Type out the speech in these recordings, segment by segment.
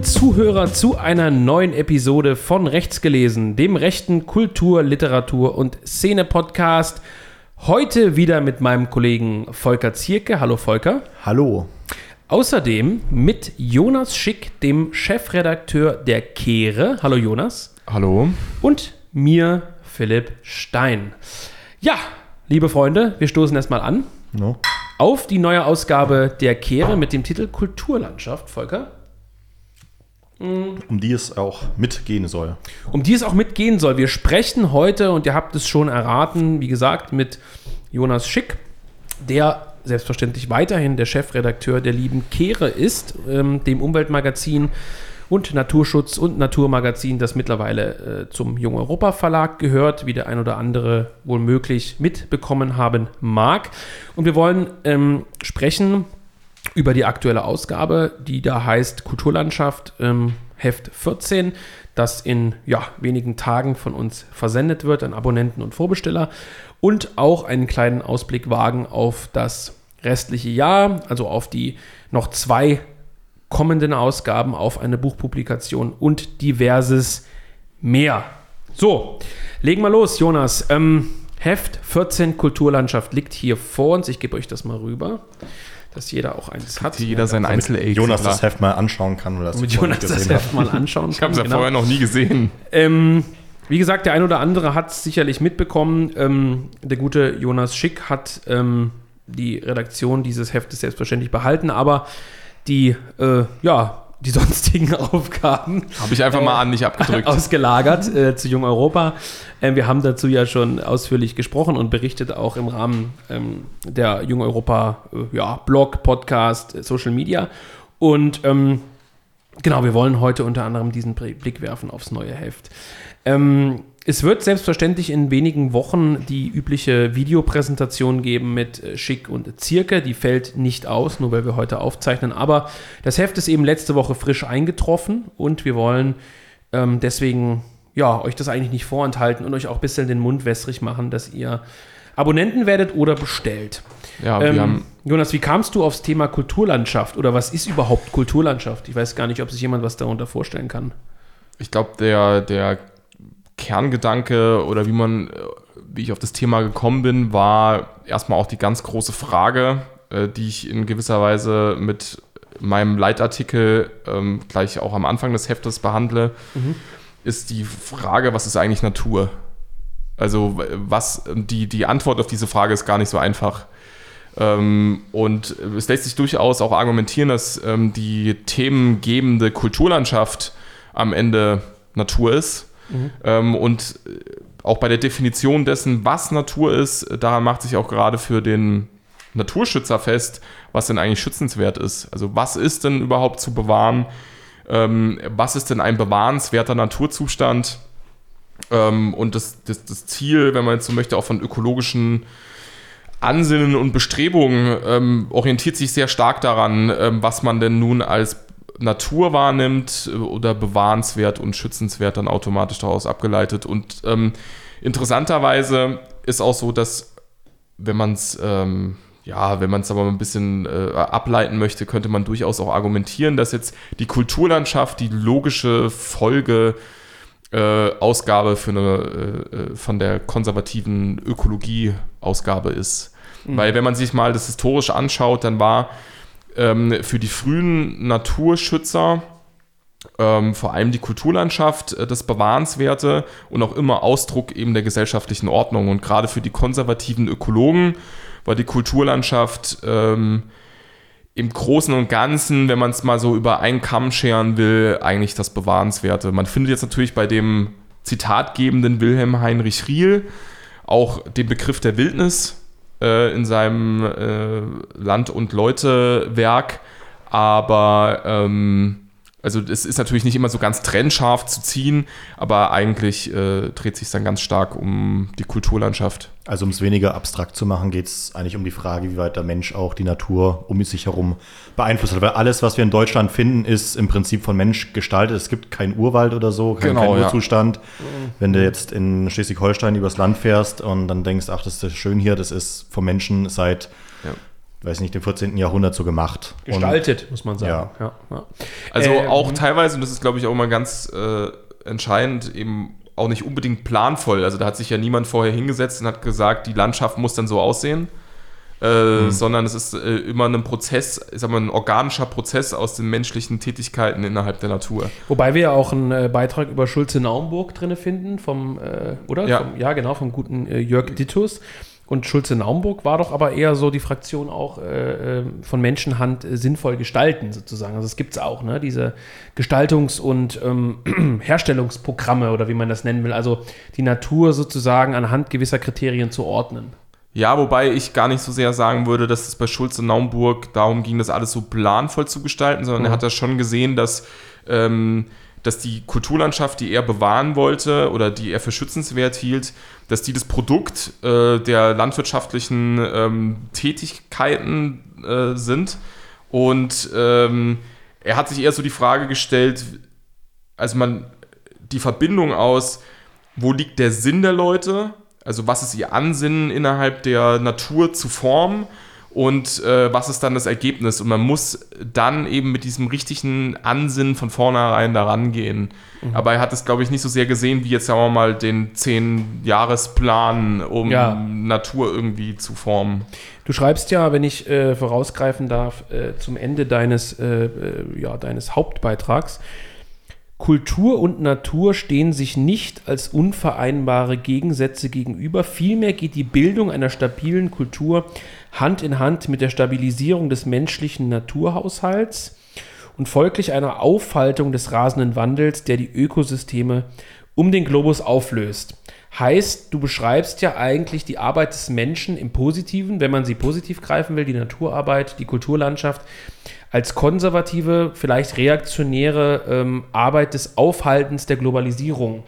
liebe Zuhörer, zu einer neuen Episode von Rechts gelesen, dem rechten Kultur-, Literatur- und Szene-Podcast. Heute wieder mit meinem Kollegen Volker Zierke. Hallo Volker. Hallo. Außerdem mit Jonas Schick, dem Chefredakteur der Kehre. Hallo Jonas. Hallo. Und mir, Philipp Stein. Ja, liebe Freunde, wir stoßen erstmal an. No. Auf die neue Ausgabe der Kehre mit dem Titel Kulturlandschaft, Volker. Um die es auch mitgehen soll. um die es auch mitgehen soll. Wir sprechen heute, und ihr habt es schon erraten, wie gesagt, mit Jonas Schick, der selbstverständlich weiterhin der Chefredakteur der lieben Kehre ist, ähm, dem Umweltmagazin und Naturschutz und Naturmagazin, das mittlerweile äh, zum Jung Europa Verlag gehört, wie der ein oder andere wohl möglich mitbekommen haben mag. Und wir wollen ähm, sprechen über die aktuelle Ausgabe, die da heißt Kulturlandschaft ähm, Heft 14, das in ja, wenigen Tagen von uns versendet wird an Abonnenten und Vorbesteller und auch einen kleinen Ausblick wagen auf das restliche Jahr, also auf die noch zwei kommenden Ausgaben, auf eine Buchpublikation und diverses mehr. So, legen wir los, Jonas. Ähm, Heft 14 Kulturlandschaft liegt hier vor uns. Ich gebe euch das mal rüber, dass jeder auch eins hat. Jeder sein Damit Einzel Jonas das Heft mal anschauen kann, weil er das Mit Jonas das Heft mal anschauen Ich habe es ja genau. vorher noch nie gesehen. Ähm, wie gesagt, der ein oder andere hat es sicherlich mitbekommen. Ähm, der gute Jonas Schick hat ähm, die Redaktion dieses Heftes selbstverständlich behalten, aber die, äh, ja, die sonstigen Aufgaben Habe ich einfach mal an nicht abgedrückt. ausgelagert äh, zu Jung Europa. Ähm, wir haben dazu ja schon ausführlich gesprochen und berichtet auch im Rahmen ähm, der Jung Europa äh, ja, Blog, Podcast, äh, Social Media. Und ähm, genau, wir wollen heute unter anderem diesen Blick werfen aufs neue Heft. Ähm, es wird selbstverständlich in wenigen Wochen die übliche Videopräsentation geben mit äh, Schick und Zirke. Die fällt nicht aus, nur weil wir heute aufzeichnen. Aber das Heft ist eben letzte Woche frisch eingetroffen und wir wollen ähm, deswegen ja, euch das eigentlich nicht vorenthalten und euch auch ein bisschen den Mund wässrig machen, dass ihr Abonnenten werdet oder bestellt. Ja, Ähm, Jonas, wie kamst du aufs Thema Kulturlandschaft oder was ist überhaupt Kulturlandschaft? Ich weiß gar nicht, ob sich jemand was darunter vorstellen kann. ich glaube, der, der Kerngedanke oder wie man, äh, wie ich auf das Thema gekommen bin, war erstmal auch die ganz große Frage, äh, die ich in gewisser Weise mit meinem Leitartikel ähm, gleich auch am Anfang des Heftes behandle, ist die Frage, was ist eigentlich Natur? Also was die, die Antwort auf diese Frage ist gar nicht so einfach. Ähm, und es lässt sich durchaus auch argumentieren, dass ähm, die themengebende Kulturlandschaft am Ende Natur ist. Ähm, und äh, auch bei der Definition dessen, was Natur ist, daran macht sich auch gerade für den Naturschützer fest, was denn eigentlich schützenswert ist. Also was ist denn überhaupt zu bewahren? Ähm, was ist denn ein bewahrenswerter Naturzustand? Ähm, und das, das, das Ziel, wenn man jetzt so möchte, auch von ökologischen Ansinnen und Bestrebungen ähm, orientiert sich sehr stark daran, ähm, was man denn nun als Natur wahrnimmt äh, oder bewahrenswert und schützenswert dann automatisch daraus abgeleitet. Und ähm, interessanterweise ist auch so, dass wenn man es ähm, ja, wenn man es aber ein bisschen äh, ableiten möchte, könnte man durchaus auch argumentieren, dass jetzt die Kulturlandschaft die logische Folge äh, Ausgabe für eine äh, äh, von der konservativen Ökologie-Ausgabe ist. Weil wenn man sich mal das historisch anschaut, dann war ähm, für die frühen Naturschützer ähm, vor allem die Kulturlandschaft äh, das Bewahrenswerte und auch immer Ausdruck eben der gesellschaftlichen Ordnung. Und gerade für die konservativen Ökologen war die Kulturlandschaft ähm, im Großen und Ganzen, wenn man es mal so über einen Kamm scheren will, eigentlich das Bewahrenswerte. Man findet jetzt natürlich bei dem zitatgebenden Wilhelm Heinrich Riel auch den Begriff der Wildnis äh, in seinem äh, Land- und Leute-Werk, aber ähm, Also es ist natürlich nicht immer so ganz trennscharf zu ziehen, aber eigentlich äh, dreht sich dann ganz stark um die Kulturlandschaft. Also um es weniger abstrakt zu machen, geht es eigentlich um die Frage, wie weit der Mensch auch die Natur um sich herum beeinflusst hat. Weil alles, was wir in Deutschland finden, ist im Prinzip von Mensch gestaltet. Es gibt keinen Urwald oder so, keinen, Genau, keinen ja. Urzustand. Wenn du jetzt in Schleswig-Holstein übers Land fährst und dann denkst, ach, das ist schön hier, das ist vom Menschen seit, Ja. Weiß nicht, dem 14. Jahrhundert so gemacht. Und Gestaltet, muss man sagen. Ja. ja. Also Ähm, auch teilweise, und das ist glaube ich auch mal ganz äh, entscheidend, eben auch nicht unbedingt planvoll. Also da hat sich ja niemand vorher hingesetzt und hat gesagt, die Landschaft muss dann so aussehen. Äh, Sondern es ist äh, immer ein Prozess, ich sag mal, ein organischer Prozess aus den menschlichen Tätigkeiten innerhalb der Natur. Wobei wir ja auch einen äh, Beitrag über Schulze-Naumburg drin finden, vom, äh, oder? Ja. Vom, ja, genau, vom guten äh, Jörg Dittus. Und Schulze-Naumburg war doch aber eher so die Fraktion auch äh, äh, von Menschenhand äh, sinnvoll gestalten, sozusagen. Also es gibt es auch, ne? Diese Gestaltungs- und ähm, Herstellungsprogramme oder wie man das nennen will. Also die Natur sozusagen anhand gewisser Kriterien zu ordnen. Ja, wobei ich gar nicht so sehr sagen würde, dass es bei Schulze Naumburg darum ging, das alles so planvoll zu gestalten, sondern er hat da schon gesehen, dass, ähm, dass die Kulturlandschaft, die er bewahren wollte oder die er für schützenswert hielt, dass die das Produkt äh, der landwirtschaftlichen ähm, Tätigkeiten äh, sind. Und ähm, er hat sich eher so die Frage gestellt, also man, die Verbindung aus, wo liegt der Sinn der Leute, also was ist ihr Ansinnen innerhalb der Natur zu formen und äh, was ist dann das Ergebnis. Und man muss dann eben mit diesem richtigen Ansinnen von vornherein daran gehen. Aber er hat es, glaube ich, nicht so sehr gesehen, wie jetzt, sagen wir mal, den Zehn-Jahres-Plan, um Ja. Natur irgendwie zu formen. Du schreibst ja, wenn ich äh, vorausgreifen darf, äh, zum Ende deines, äh, äh, ja, deines Hauptbeitrags. Kultur und Natur stehen sich nicht als unvereinbare Gegensätze gegenüber. Vielmehr geht die Bildung einer stabilen Kultur Hand in Hand mit der Stabilisierung des menschlichen Naturhaushalts und folglich einer Aufhaltung des rasenden Wandels, der die Ökosysteme um den Globus auflöst. Heißt, du beschreibst ja eigentlich die Arbeit des Menschen im Positiven, wenn man sie positiv greifen will, die Naturarbeit, die Kulturlandschaft, als konservative, vielleicht reaktionäre ähm, Arbeit des Aufhaltens der Globalisierung.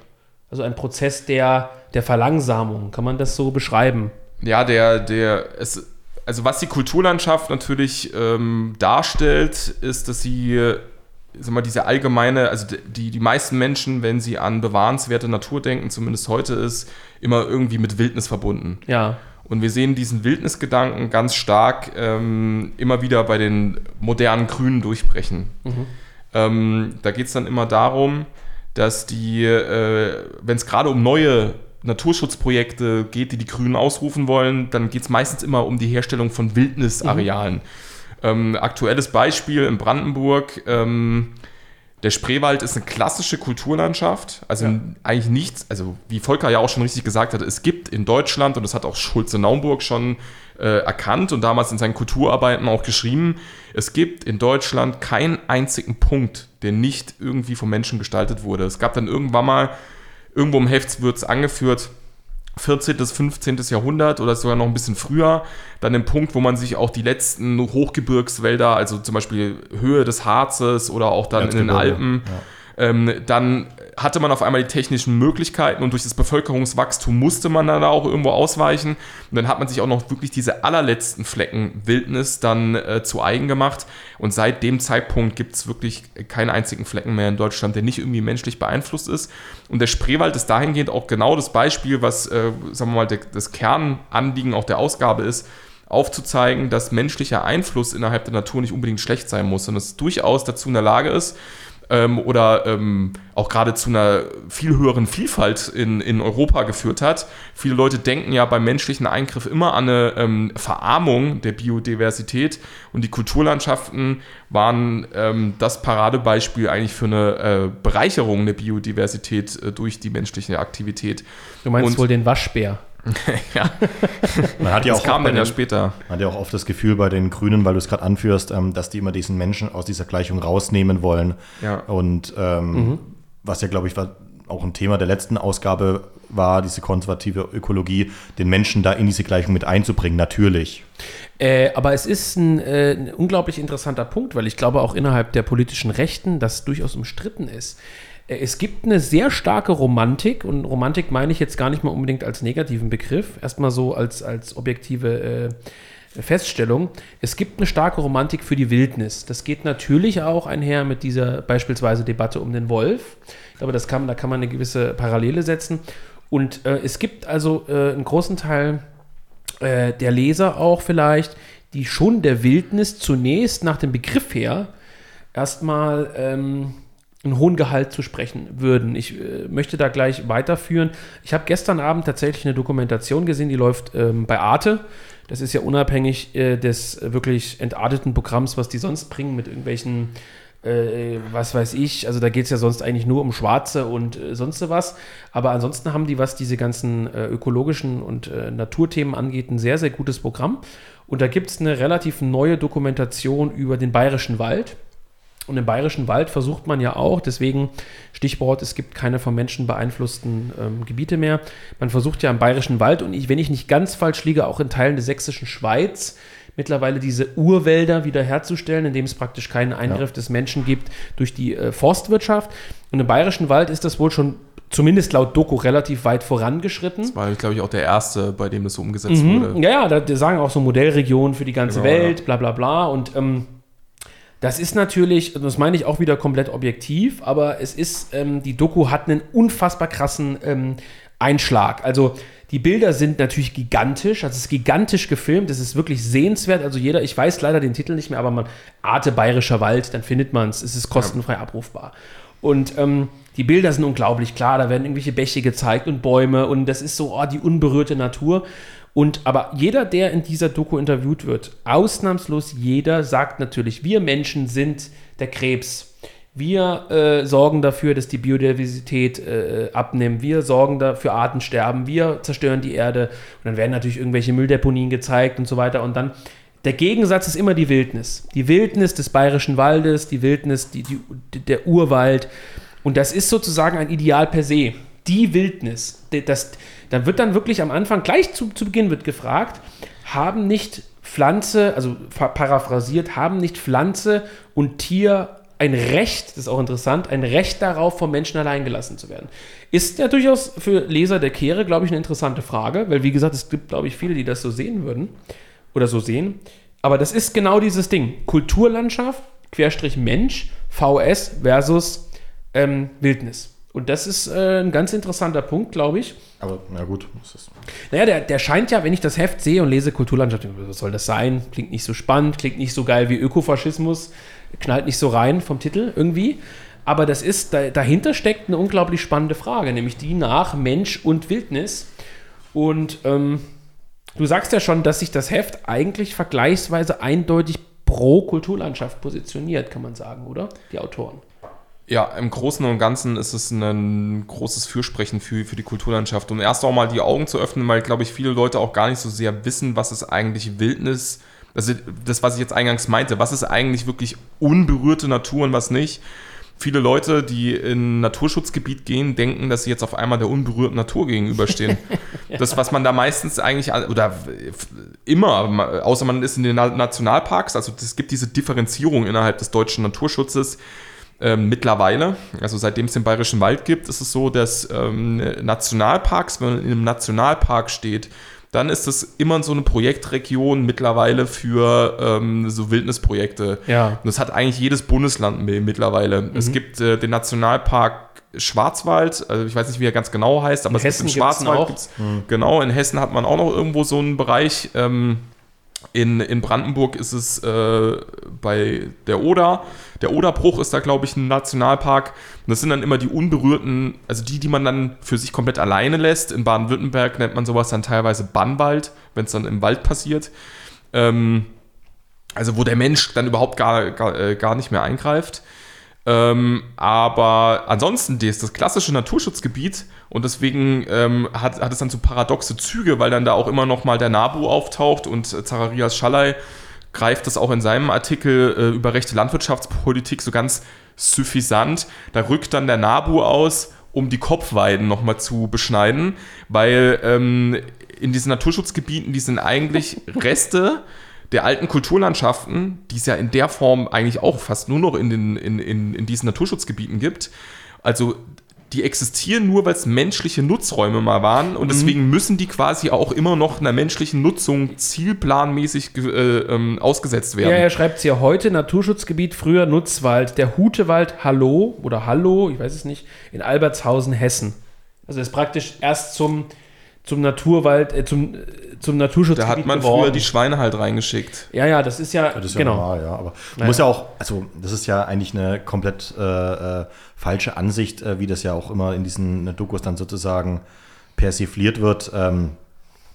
Also ein Prozess der, der Verlangsamung. Kann man das so beschreiben? Ja, der, der, es, also was die Kulturlandschaft natürlich ähm, darstellt, ist, dass sie, sag mal, diese allgemeine, also die, die meisten Menschen, wenn sie an bewahrenswerte Natur denken, zumindest heute ist, immer irgendwie mit Wildnis verbunden. Ja. Und wir sehen diesen Wildnisgedanken ganz stark ähm, immer wieder bei den modernen Grünen durchbrechen. Ähm, da geht es dann immer darum, dass die, äh, wenn es gerade um neue Naturschutzprojekte geht, die die Grünen ausrufen wollen, dann geht es meistens immer um die Herstellung von Wildnisarealen. Ähm, aktuelles Beispiel in Brandenburg. Ähm, der Spreewald ist eine klassische Kulturlandschaft, also Ja. eigentlich nichts, also wie Volker ja auch schon richtig gesagt hat, es gibt in Deutschland, und das hat auch Schulze-Naumburg schon äh, erkannt und damals in seinen Kulturarbeiten auch geschrieben, es gibt in Deutschland keinen einzigen Punkt, der nicht irgendwie vom Menschen gestaltet wurde. Es gab dann irgendwann mal, irgendwo im Heft wird es angeführt, 14. bis 15. Jahrhundert oder sogar noch ein bisschen früher, dann den Punkt, wo man sich auch die letzten Hochgebirgswälder, also zum Beispiel Höhe des Harzes oder auch dann in den Erzgebirge, Alpen, ähm, dann hatte man auf einmal die technischen Möglichkeiten und durch das Bevölkerungswachstum musste man dann da auch irgendwo ausweichen. Und dann hat man sich auch noch wirklich diese allerletzten Flecken Wildnis dann äh, zu eigen gemacht. Und seit dem Zeitpunkt gibt es wirklich keinen einzigen Flecken mehr in Deutschland, der nicht irgendwie menschlich beeinflusst ist. Und der Spreewald ist dahingehend auch genau das Beispiel, was, äh, sagen wir mal, der, das Kernanliegen auch der Ausgabe ist, aufzuzeigen, dass menschlicher Einfluss innerhalb der Natur nicht unbedingt schlecht sein muss, sondern es durchaus dazu in der Lage ist, ähm, oder ähm, auch gerade zu einer viel höheren Vielfalt in, in Europa geführt hat. Viele Leute denken ja beim menschlichen Eingriff immer an eine ähm, Verarmung der Biodiversität und die Kulturlandschaften waren ähm, das Paradebeispiel eigentlich für eine äh, Bereicherung der Biodiversität äh, durch die menschliche Aktivität. Du meinst Und- wohl den Waschbär. ja, Man hat ja das auch kam dann ja später. Man hat ja auch oft das Gefühl bei den Grünen, weil du es gerade anführst, ähm, dass die immer diesen Menschen aus dieser Gleichung rausnehmen wollen. Ja. Und ähm, was ja, glaube ich, war auch ein Thema der letzten Ausgabe war, diese konservative Ökologie, den Menschen da in diese Gleichung mit einzubringen, natürlich. Äh, aber es ist ein, äh, ein, unglaublich interessanter Punkt, weil ich glaube auch innerhalb der politischen Rechten das durchaus umstritten ist. Äh, es gibt eine sehr starke Romantik und Romantik meine ich jetzt gar nicht mal unbedingt als negativen Begriff, erstmal so als, als objektive äh, Feststellung. Es gibt eine starke Romantik für die Wildnis. Das geht natürlich auch einher mit dieser beispielsweise Debatte um den Wolf. Ich glaube, das kann, da kann man eine gewisse Parallele setzen. Und äh, es gibt also äh, einen großen Teil äh, der Leser auch vielleicht, die schon der Wildnis zunächst nach dem Begriff her erstmal ähm, einen hohen Gehalt zu sprechen würden. Ich äh, möchte da gleich weiterführen. Ich habe gestern Abend tatsächlich eine Dokumentation gesehen, die läuft ähm, bei Arte. Das ist ja unabhängig äh, des wirklich entarteten Programms, was die sonst bringen mit irgendwelchen äh, was weiß ich, also da geht es ja sonst eigentlich nur um Schwarze und äh, sonst was. Aber ansonsten haben die, was diese ganzen äh, ökologischen und äh, Naturthemen angeht, ein sehr, sehr gutes Programm. Und da gibt es eine relativ neue Dokumentation über den bayerischen Wald. Und im bayerischen Wald versucht man ja auch, deswegen Stichwort, es gibt keine vom Menschen beeinflussten ähm, Gebiete mehr. Man versucht ja im bayerischen Wald und ich, wenn ich nicht ganz falsch liege, auch in Teilen der sächsischen Schweiz, mittlerweile diese Urwälder wiederherzustellen, indem es praktisch keinen Eingriff ja. des Menschen gibt durch die äh, Forstwirtschaft. Und im Bayerischen Wald ist das wohl schon zumindest laut Doku relativ weit vorangeschritten. Das war, glaube ich, auch der erste, bei dem das so umgesetzt mhm. wurde. Ja, ja, da, da sagen auch so Modellregionen für die ganze genau, Welt, ja. bla bla bla. Und ähm, das ist natürlich, das meine ich auch wieder komplett objektiv, aber es ist, ähm, die Doku hat einen unfassbar krassen ähm, Einschlag. Also die Bilder sind natürlich gigantisch, also es ist gigantisch gefilmt, es ist wirklich sehenswert. Also jeder, ich weiß leider den Titel nicht mehr, aber man, Arte Bayerischer Wald, dann findet man es, es ist kostenfrei abrufbar. Und ähm, die Bilder sind unglaublich klar, da werden irgendwelche Bäche gezeigt und Bäume und das ist so oh, die unberührte Natur. Und aber jeder, der in dieser Doku interviewt wird, ausnahmslos jeder, sagt natürlich, wir Menschen sind der Krebs wir äh, sorgen dafür, dass die Biodiversität äh, abnimmt. Wir sorgen dafür Artensterben. Wir zerstören die Erde. Und dann werden natürlich irgendwelche Mülldeponien gezeigt und so weiter. Und dann der Gegensatz ist immer die Wildnis. Die Wildnis des bayerischen Waldes, die Wildnis, die, die, der Urwald. Und das ist sozusagen ein Ideal per se. Die Wildnis. Das, da wird dann wirklich am Anfang, gleich zu, zu Beginn wird gefragt, haben nicht Pflanze, also paraphrasiert, haben nicht Pflanze und Tier ein Recht, das ist auch interessant, ein Recht darauf, vom Menschen allein gelassen zu werden. Ist ja durchaus für Leser der Kehre, glaube ich, eine interessante Frage, weil, wie gesagt, es gibt, glaube ich, viele, die das so sehen würden oder so sehen. Aber das ist genau dieses Ding. Kulturlandschaft, Querstrich Mensch, VS versus ähm, Wildnis. Und das ist äh, ein ganz interessanter Punkt, glaube ich. Aber na gut. Das ist naja, der, der scheint ja, wenn ich das Heft sehe und lese Kulturlandschaft, was soll das sein? Klingt nicht so spannend, klingt nicht so geil wie Ökofaschismus knallt nicht so rein vom Titel irgendwie. Aber das ist, da, dahinter steckt eine unglaublich spannende Frage, nämlich die nach Mensch und Wildnis. Und ähm, du sagst ja schon, dass sich das Heft eigentlich vergleichsweise eindeutig pro Kulturlandschaft positioniert, kann man sagen, oder? Die Autoren. Ja, im Großen und Ganzen ist es ein großes Fürsprechen für, für die Kulturlandschaft. Um erst auch mal die Augen zu öffnen, weil, glaube ich, viele Leute auch gar nicht so sehr wissen, was ist eigentlich Wildnis ist also das, was ich jetzt eingangs meinte, was ist eigentlich wirklich unberührte Natur und was nicht? Viele Leute, die in ein Naturschutzgebiet gehen, denken, dass sie jetzt auf einmal der unberührten Natur gegenüberstehen. ja. Das, was man da meistens eigentlich, oder immer, außer man ist in den Nationalparks, also es gibt diese Differenzierung innerhalb des deutschen Naturschutzes, ähm, mittlerweile, also seitdem es den Bayerischen Wald gibt, ist es so, dass ähm, Nationalparks, wenn man in einem Nationalpark steht, dann ist das immer so eine Projektregion mittlerweile für ähm, so Wildnisprojekte. Ja. Und das hat eigentlich jedes Bundesland mittlerweile. Mhm. Es gibt äh, den Nationalpark Schwarzwald, also ich weiß nicht, wie er ganz genau heißt, aber in es Hessen gibt Schwarzwald. Gibt's, mhm. Genau, in Hessen hat man auch noch irgendwo so einen Bereich. Ähm, in, in Brandenburg ist es äh, bei der Oder. Der Oderbruch ist da, glaube ich, ein Nationalpark. Und das sind dann immer die unberührten, also die, die man dann für sich komplett alleine lässt. In Baden-Württemberg nennt man sowas dann teilweise Bannwald, wenn es dann im Wald passiert. Ähm, also wo der Mensch dann überhaupt gar, gar, äh, gar nicht mehr eingreift. Ähm, aber ansonsten, das, das klassische Naturschutzgebiet und deswegen ähm, hat, hat es dann so paradoxe Züge, weil dann da auch immer noch mal der Nabu auftaucht und äh, Zacharias Schallei greift das auch in seinem Artikel äh, über rechte Landwirtschaftspolitik so ganz suffisant. Da rückt dann der Nabu aus um die Kopfweiden nochmal zu beschneiden, weil ähm, in diesen Naturschutzgebieten, die sind eigentlich Reste der alten Kulturlandschaften, die es ja in der Form eigentlich auch fast nur noch in, den, in, in, in diesen Naturschutzgebieten gibt. Also die existieren nur, weil es menschliche Nutzräume mal waren und deswegen müssen die quasi auch immer noch einer menschlichen Nutzung zielplanmäßig äh, ähm, ausgesetzt werden. Ja, er schreibt es ja heute, Naturschutzgebiet, früher Nutzwald, der Hutewald Hallo oder Hallo, ich weiß es nicht, in Albertshausen, Hessen. Also ist praktisch erst zum, zum Naturwald, äh, zum, äh, zum Da Naturschutzgebiet hat man geworden. früher die Schweine halt reingeschickt. Ja, ja, das ist ja, Das ist ja genau. normal, ja. Aber man Naja. muss ja auch, also das ist ja eigentlich eine komplett äh, äh, falsche Ansicht, äh, wie das ja auch immer in diesen Dokus dann sozusagen persifliert wird. Ähm,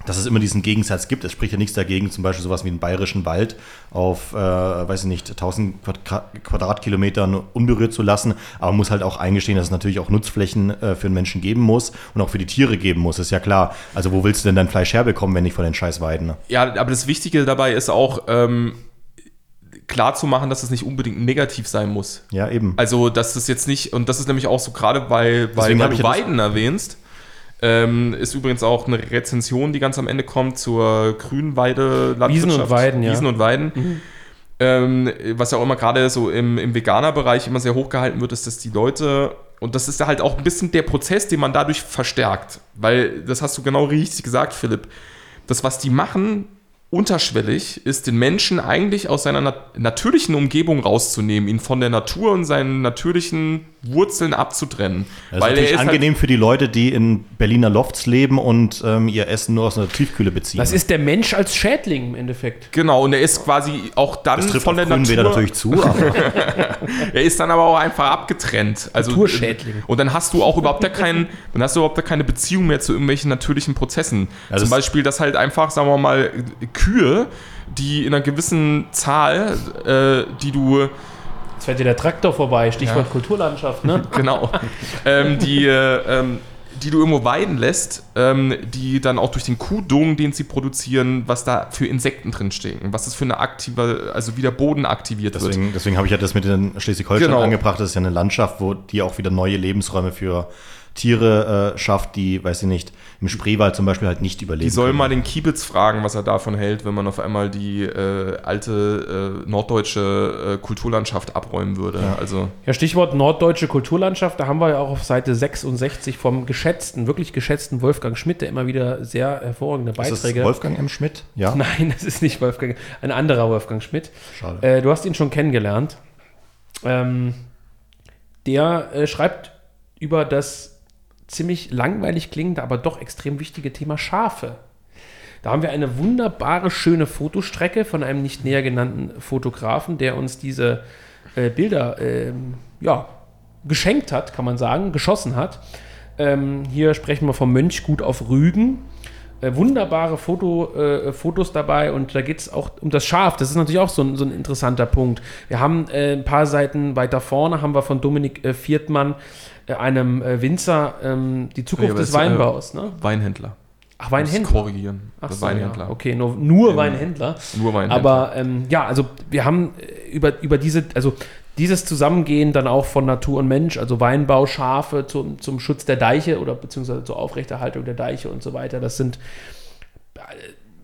dass es immer diesen Gegensatz gibt. Es spricht ja nichts dagegen, zum Beispiel sowas wie einen bayerischen Wald auf, äh, weiß ich nicht, 1000 Quadra Quadratkilometern unberührt zu lassen. Aber man muss halt auch eingestehen, dass es natürlich auch Nutzflächen äh, für den Menschen geben muss und auch für die Tiere geben muss. Ist ja klar. Also wo willst du denn dein Fleisch herbekommen, wenn nicht von den scheiß Weiden? Ne? Ja, aber das Wichtige dabei ist auch, ähm, klar zu machen, dass es nicht unbedingt negativ sein muss. Ja, eben. Also, dass das jetzt nicht, und das ist nämlich auch so gerade bei, weil du Weiden erwähnst, ähm, ist übrigens auch eine Rezension, die ganz am Ende kommt zur Grünweide Wiesen und Weiden, ja. Wiesen und Weiden. Ähm, was ja auch immer gerade so im, im Veganer-Bereich immer sehr hochgehalten wird, ist, dass die Leute, und das ist halt auch ein bisschen der Prozess, den man dadurch verstärkt. Weil, das hast du genau richtig gesagt, Philipp, das, was die machen, unterschwellig, ist den Menschen eigentlich aus seiner nat natürlichen Umgebung rauszunehmen, ihn von der Natur und seinen natürlichen Wurzeln abzutrennen. Das ist natürlich halt- angenehm für die Leute, die in Berliner Lofts leben und ähm, ihr Essen nur aus einer Tiefkühle beziehen. Das ist der Mensch als Schädling im Endeffekt. Genau, und er ist quasi auch dann das trifft von der Natur. natürlich zu. Er ist dann aber auch einfach abgetrennt. Also, Naturschädling. Und dann hast du auch überhaupt gar keinen, dann hast du überhaupt gar keine Beziehung mehr zu irgendwelchen natürlichen Prozessen. Ja, Zum Beispiel, dass halt einfach, sagen wir mal, Kühe, die in einer gewissen Zahl, äh, die du fährt dir der Traktor vorbei, Stichwort Ja. Kulturlandschaft, ne? genau, ähm, die, äh, ähm, die du irgendwo weiden lässt, ähm, die dann auch durch den Kuhdung, den sie produzieren, was da für Insekten drin stecken, was das für eine aktive, also wie der Boden aktiviert wird. deswegen, deswegen habe ich ja das mit den Schleswig-Holstein Genau. angebracht. Das ist ja eine Landschaft, wo die auch wieder neue Lebensräume für Tiere äh, schafft, die, weiß ich nicht, im Spreewald zum Beispiel halt nicht überleben. Die soll können. mal den Kiebitz fragen, was er davon hält, wenn man auf einmal die äh, alte äh, norddeutsche äh, Kulturlandschaft abräumen würde. Also Ja, Stichwort norddeutsche Kulturlandschaft, da haben wir ja auch auf Seite 66 vom geschätzten, wirklich geschätzten Wolfgang Schmidt, der immer wieder sehr hervorragende Ist das Beiträge. Wolfgang M. Schmidt? Ja. Nein, das ist nicht Wolfgang, ein anderer Wolfgang Schmidt. Schade. Äh, du hast ihn schon kennengelernt. Ähm, der äh, schreibt über das ziemlich langweilig klingende, aber doch extrem wichtige Thema Schafe. Da haben wir eine wunderbare, schöne Fotostrecke von einem nicht näher genannten Fotografen, der uns diese äh, Bilder ähm, ja, geschenkt hat, kann man sagen, geschossen hat. Ähm, hier sprechen wir vom Mönchgut auf Rügen. Äh, wunderbare Foto, äh, Fotos dabei und da geht es auch um das Schaf. Das ist natürlich auch so ein, so ein interessanter Punkt. Wir haben äh, ein paar Seiten weiter vorne, haben wir von Dominik äh, Viertmann, äh, einem äh, Winzer, ähm, die Zukunft Ja, des es, äh, Weinbaus. Ne? Weinhändler. Ach, Weinhändler. korrigieren. Ach so, Weinhändler. Ja. Okay, nur, nur Ähm, Weinhändler. Nur Weinhändler. Aber ähm, ja, also wir haben äh, über, über diese, also dieses Zusammengehen dann auch von Natur und Mensch, also Weinbau, Schafe zum, zum Schutz der Deiche oder beziehungsweise zur Aufrechterhaltung der Deiche und so weiter, das sind äh,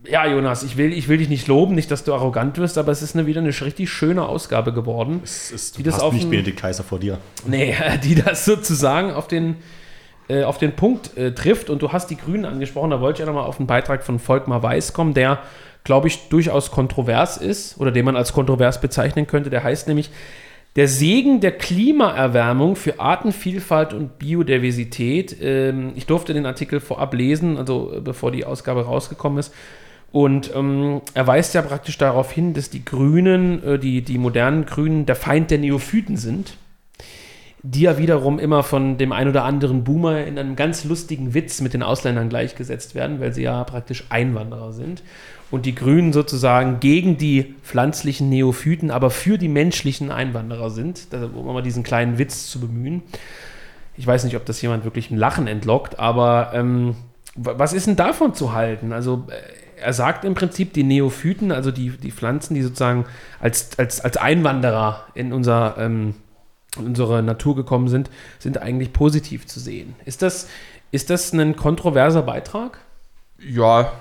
ja, Jonas, ich will, ich will dich nicht loben, nicht, dass du arrogant wirst, aber es ist eine, wieder eine richtig schöne Ausgabe geworden. Es ist, die das auf nicht Benedikt Kaiser vor dir. Nee, die das sozusagen auf den, äh, auf den Punkt äh, trifft. Und du hast die Grünen angesprochen, da wollte ich ja nochmal auf einen Beitrag von Volkmar Weiß kommen, der, glaube ich, durchaus kontrovers ist oder den man als kontrovers bezeichnen könnte. Der heißt nämlich der Segen der Klimaerwärmung für Artenvielfalt und Biodiversität. Ähm, ich durfte den Artikel vorab lesen, also äh, bevor die Ausgabe rausgekommen ist. Und ähm, er weist ja praktisch darauf hin, dass die Grünen, äh, die, die modernen Grünen, der Feind der Neophyten sind die ja wiederum immer von dem ein oder anderen Boomer in einem ganz lustigen Witz mit den Ausländern gleichgesetzt werden, weil sie ja praktisch Einwanderer sind. Und die Grünen sozusagen gegen die pflanzlichen Neophyten, aber für die menschlichen Einwanderer sind, um mal diesen kleinen Witz zu bemühen. Ich weiß nicht, ob das jemand wirklich ein Lachen entlockt, aber ähm, wa- was ist denn davon zu halten? Also äh, er sagt im Prinzip, die Neophyten, also die, die Pflanzen, die sozusagen als, als, als Einwanderer in unser ähm, unsere Natur gekommen sind, sind eigentlich positiv zu sehen. Ist das, ist das ein kontroverser Beitrag? Ja,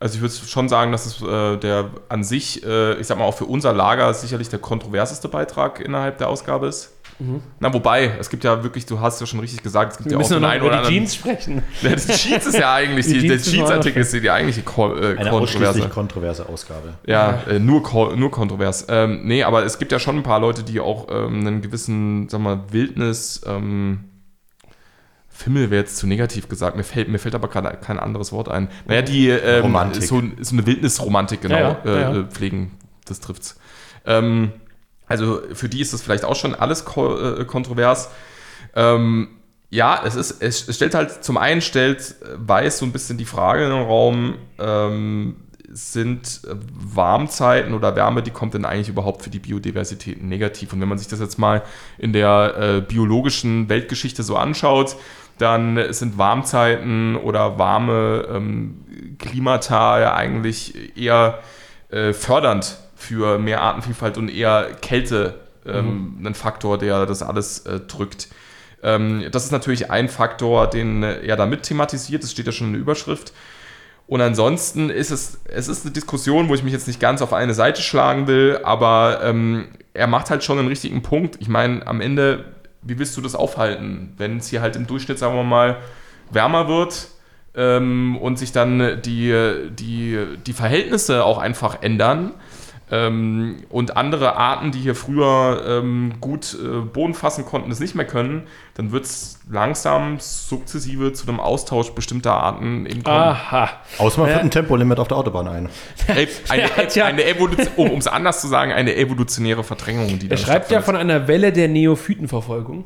also ich würde schon sagen, dass es äh, der an sich, äh, ich sag mal auch für unser Lager sicherlich der kontroverseste Beitrag innerhalb der Ausgabe ist. Mhm. Na, wobei, es gibt ja wirklich, du hast ja schon richtig gesagt, es gibt Wir ja auch müssen den einen über oder die anderen. Jeans sprechen. Ja, die Jeans ist ja eigentlich, Die die, der Jeans-Artikel ist die eigentliche Ko äh, Eine Kontroverse. kontroverse Ausgabe. Ja, äh, nur, ko- nur kontrovers. Ähm, nee, aber es gibt ja schon ein paar Leute, die auch ähm, einen gewissen, sag mal, Wildnis, ähm, Fimmel wäre jetzt zu negativ gesagt, mir fällt, mir fällt aber gerade kein anderes Wort ein. Naja, die ähm, Romantik. So, so eine Wildnisromantik, genau, Ja, ja, äh, ja, ja. äh, pflegen, das trifft's. Ähm, also für die ist das vielleicht auch schon alles ko äh, kontrovers. Ähm, ja, es ist, es, stellt halt, zum einen stellt äh, Weiß so ein bisschen die Frage in den Raum, ähm, sind Warmzeiten oder Wärme, die kommt denn eigentlich überhaupt für die Biodiversität negativ? Und wenn man sich das jetzt mal in der äh, biologischen Weltgeschichte so anschaut, dann sind Warmzeiten oder warme ähm, Klimata ja eigentlich eher äh, fördernd für mehr Artenvielfalt und eher Kälte ähm, ein Faktor, der das alles äh, drückt. Ähm, das ist natürlich ein Faktor, den er damit thematisiert. Das steht ja schon in der Überschrift. Und ansonsten ist es, es ist eine Diskussion, wo ich mich jetzt nicht ganz auf eine Seite schlagen will, aber ähm, er macht halt schon einen richtigen Punkt. Ich meine, am Ende, wie willst du das aufhalten, wenn es hier halt im Durchschnitt, sagen wir mal, wärmer wird ähm, und sich dann die, die, die Verhältnisse auch einfach ändern? Ähm, und andere Arten, die hier früher ähm, gut äh, Boden fassen konnten, es nicht mehr können, dann wird es langsam sukzessive zu einem Austausch bestimmter Arten eben kommen. Aha. Außer man führt ein Tempolimit auf der Autobahn ein. Ey, eine, ja- eine Evolution, um es anders zu sagen, eine evolutionäre Verdrängung, die Er schreibt ja von einer Welle der Neophytenverfolgung.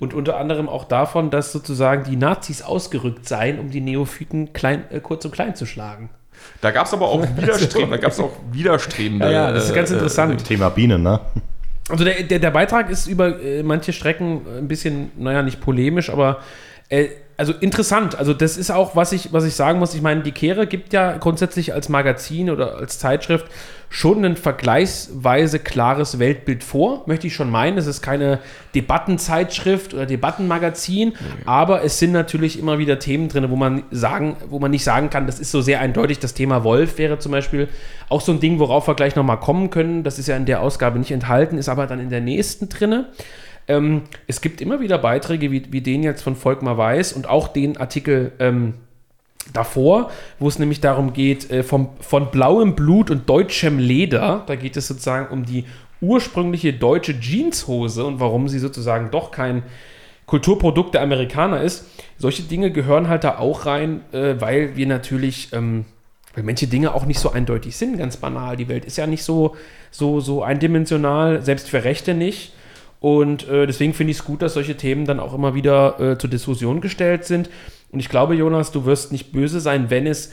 Und unter anderem auch davon, dass sozusagen die Nazis ausgerückt seien, um die Neophyten klein, äh, kurz und klein zu schlagen. Da gab es aber auch Widerstreben, da gab es auch widerstrebende. Ja, ja, das ist ganz äh, interessant. Thema Bienen, ne? Also der, der, der Beitrag ist über äh, manche Strecken ein bisschen, naja, nicht polemisch, aber äh, also interessant. Also das ist auch, was ich, was ich sagen muss. Ich meine, die Kehre gibt ja grundsätzlich als Magazin oder als Zeitschrift schon ein vergleichsweise klares Weltbild vor, möchte ich schon meinen. Es ist keine Debattenzeitschrift oder Debattenmagazin, aber es sind natürlich immer wieder Themen drin, wo man sagen, wo man nicht sagen kann, das ist so sehr eindeutig. Das Thema Wolf wäre zum Beispiel auch so ein Ding, worauf wir gleich nochmal kommen können. Das ist ja in der Ausgabe nicht enthalten, ist aber dann in der nächsten drinne. Ähm, es gibt immer wieder Beiträge wie, wie den jetzt von Volkmar Weiß und auch den Artikel ähm, davor, wo es nämlich darum geht, äh, vom, von blauem Blut und deutschem Leder, da geht es sozusagen um die ursprüngliche deutsche Jeanshose und warum sie sozusagen doch kein Kulturprodukt der Amerikaner ist. Solche Dinge gehören halt da auch rein, äh, weil wir natürlich, ähm, weil manche Dinge auch nicht so eindeutig sind, ganz banal. Die Welt ist ja nicht so, so, so eindimensional, selbst für Rechte nicht. Und äh, deswegen finde ich es gut, dass solche Themen dann auch immer wieder äh, zur Diskussion gestellt sind. Und ich glaube, Jonas, du wirst nicht böse sein, wenn es